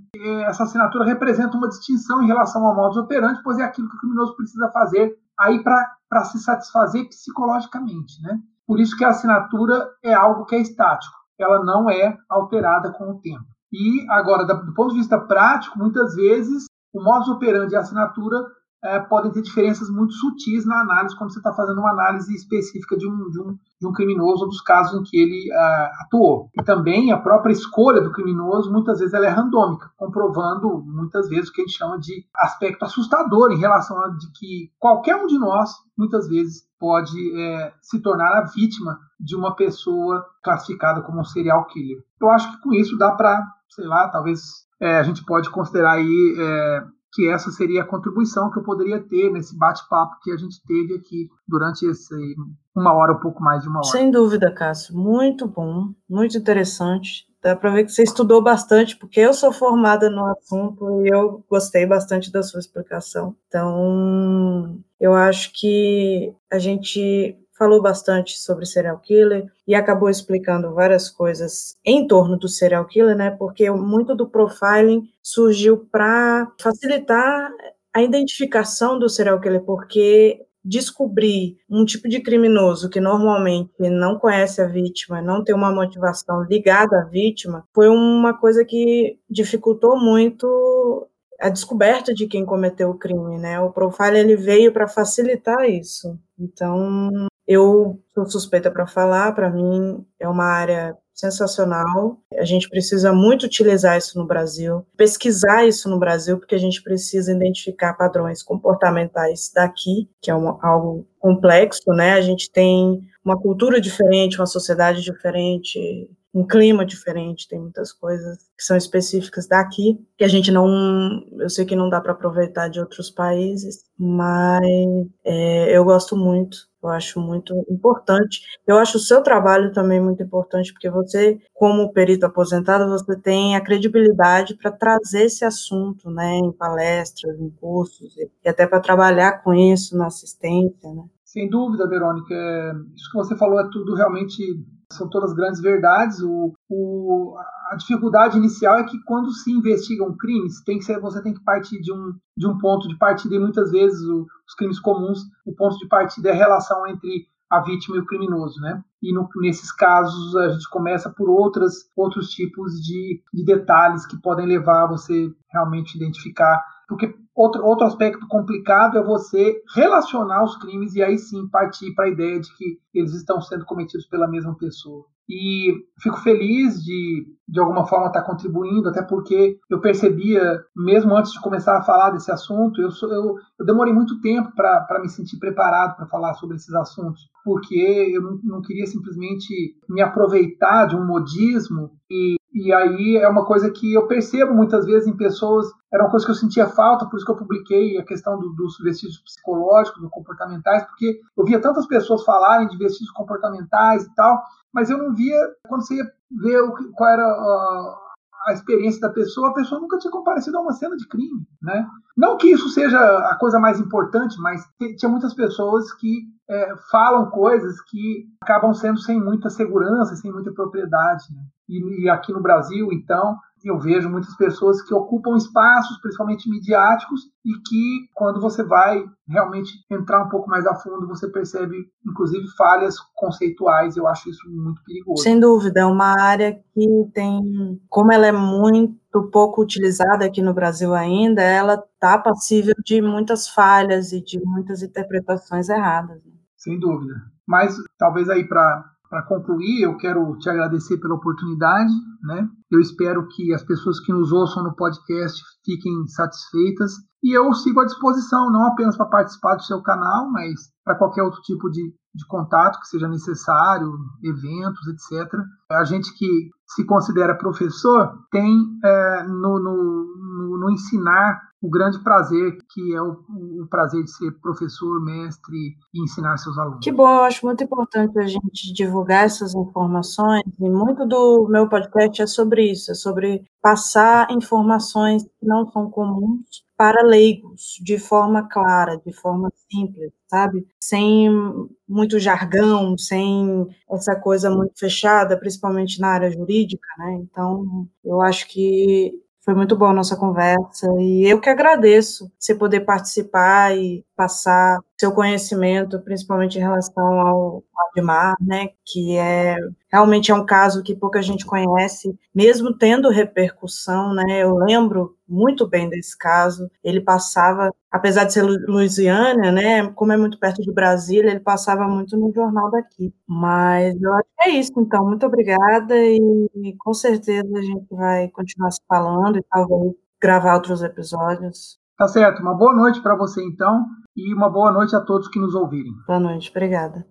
essa assinatura representa uma distinção em relação ao modus operandi, pois é aquilo que o criminoso precisa fazer aí para se satisfazer psicologicamente. Né? Por isso que a assinatura é algo que é estático, ela não é alterada com o tempo. E agora, do ponto de vista prático, muitas vezes o modus operandi e a assinatura é, podem ter diferenças muito sutis na análise, quando você está fazendo uma análise específica de um, de um, de um criminoso ou dos casos em que ele uh, atuou. E também a própria escolha do criminoso, muitas vezes, ela é randômica, comprovando, muitas vezes, o que a gente chama de aspecto assustador em relação a de que qualquer um de nós, muitas vezes, pode é, se tornar a vítima de uma pessoa classificada como um serial killer. Eu acho que com isso dá para, sei lá, talvez é, a gente pode considerar aí é, que essa seria a contribuição que eu poderia ter nesse bate-papo que a gente teve aqui durante esse uma hora, um pouco mais de uma hora. Sem dúvida, Cássio, muito bom, muito interessante. Dá para ver que você estudou bastante, porque eu sou formada no assunto e eu gostei bastante da sua explicação. Então, eu acho que a gente falou bastante sobre serial killer e acabou explicando várias coisas em torno do serial killer, né? Porque muito do profiling surgiu para facilitar a identificação do serial killer, porque descobrir um tipo de criminoso que normalmente não conhece a vítima, não tem uma motivação ligada à vítima, foi uma coisa que dificultou muito a descoberta de quem cometeu o crime, né? O profile ele veio para facilitar isso. Então, eu sou suspeita para falar, para mim é uma área sensacional. A gente precisa muito utilizar isso no Brasil, pesquisar isso no Brasil, porque a gente precisa identificar padrões comportamentais daqui, que é algo complexo, né? A gente tem uma cultura diferente, uma sociedade diferente, um clima diferente, tem muitas coisas que são específicas daqui, que a gente não, eu sei que não dá para aproveitar de outros países, mas é, eu gosto muito, eu acho muito importante. Eu acho o seu trabalho também muito importante, porque você, como perito aposentado, você tem a credibilidade para trazer esse assunto, né, em palestras, em cursos, e até para trabalhar com isso na assistência, né. Sem dúvida, Verônica. É, isso que você falou é tudo realmente são todas grandes verdades. O, o, a dificuldade inicial é que quando se investigam crimes, tem que ser, você tem que partir de um, de um ponto de partida, e muitas vezes o, os crimes comuns, o ponto de partida é a relação entre a vítima e o criminoso, né? E no, nesses casos a gente começa por outras, outros tipos de, de detalhes que podem levar a você realmente identificar porque outro, outro aspecto complicado é você relacionar os crimes e aí sim partir para a ideia de que eles estão sendo cometidos pela mesma pessoa. E fico feliz de, de alguma forma, estar contribuindo, até porque eu percebia, mesmo antes de começar a falar desse assunto, eu, sou, eu, eu demorei muito tempo para me sentir preparado para falar sobre esses assuntos, porque eu não, não queria simplesmente me aproveitar de um modismo e e aí é uma coisa que eu percebo muitas vezes em pessoas, era uma coisa que eu sentia falta, por isso que eu publiquei a questão do, dos vestígios psicológicos, dos comportamentais, porque eu via tantas pessoas falarem de vestígios comportamentais e tal, mas eu não via, quando você ia ver o, qual era a, a experiência da pessoa, a pessoa nunca tinha comparecido a uma cena de crime, né? Não que isso seja a coisa mais importante, mas tinha muitas pessoas que é, falam coisas que acabam sendo sem muita segurança, sem muita propriedade. Né? E, e aqui no Brasil, então, eu vejo muitas pessoas que ocupam espaços, principalmente midiáticos, e que, quando você vai realmente entrar um pouco mais a fundo, você percebe, inclusive, falhas conceituais. Eu acho isso muito perigoso. Sem dúvida, é uma área que tem, como ela é muito pouco utilizada aqui no Brasil ainda, ela está passível de muitas falhas e de muitas interpretações erradas. Né? Sem dúvida. Mas talvez aí para para concluir, eu quero te agradecer pela oportunidade, né? Eu espero que as pessoas que nos ouçam no podcast fiquem satisfeitas e eu sigo à disposição, não apenas para participar do seu canal, mas para qualquer outro tipo de, de contato que seja necessário, eventos, etc. A gente que se considera professor tem é, no, no, no, ensinar o grande prazer que é o, o, prazer de ser professor, mestre e ensinar seus alunos. Que bom, eu acho muito importante a gente divulgar essas informações e muito do meu podcast é sobre isso, é sobre passar informações que não são comuns para leigos, de forma clara, de forma simples, sabe? Sem muito jargão, sem essa coisa muito fechada, principalmente na área jurídica, né? Então, eu acho que foi muito boa a nossa conversa e eu que agradeço você poder participar e passar seu conhecimento, principalmente em relação ao Admar, né, que é realmente é um caso que pouca gente conhece, mesmo tendo repercussão, né? Eu lembro muito bem desse caso. Ele passava, apesar de ser Louisiana, né, como é muito perto de Brasília, ele passava muito no jornal daqui. Mas eu acho que é isso, então. Muito obrigada e, e com certeza a gente vai continuar se falando e talvez gravar outros episódios. Tá certo. Uma boa noite para você então e uma boa noite a todos que nos ouvirem. Boa noite, obrigada.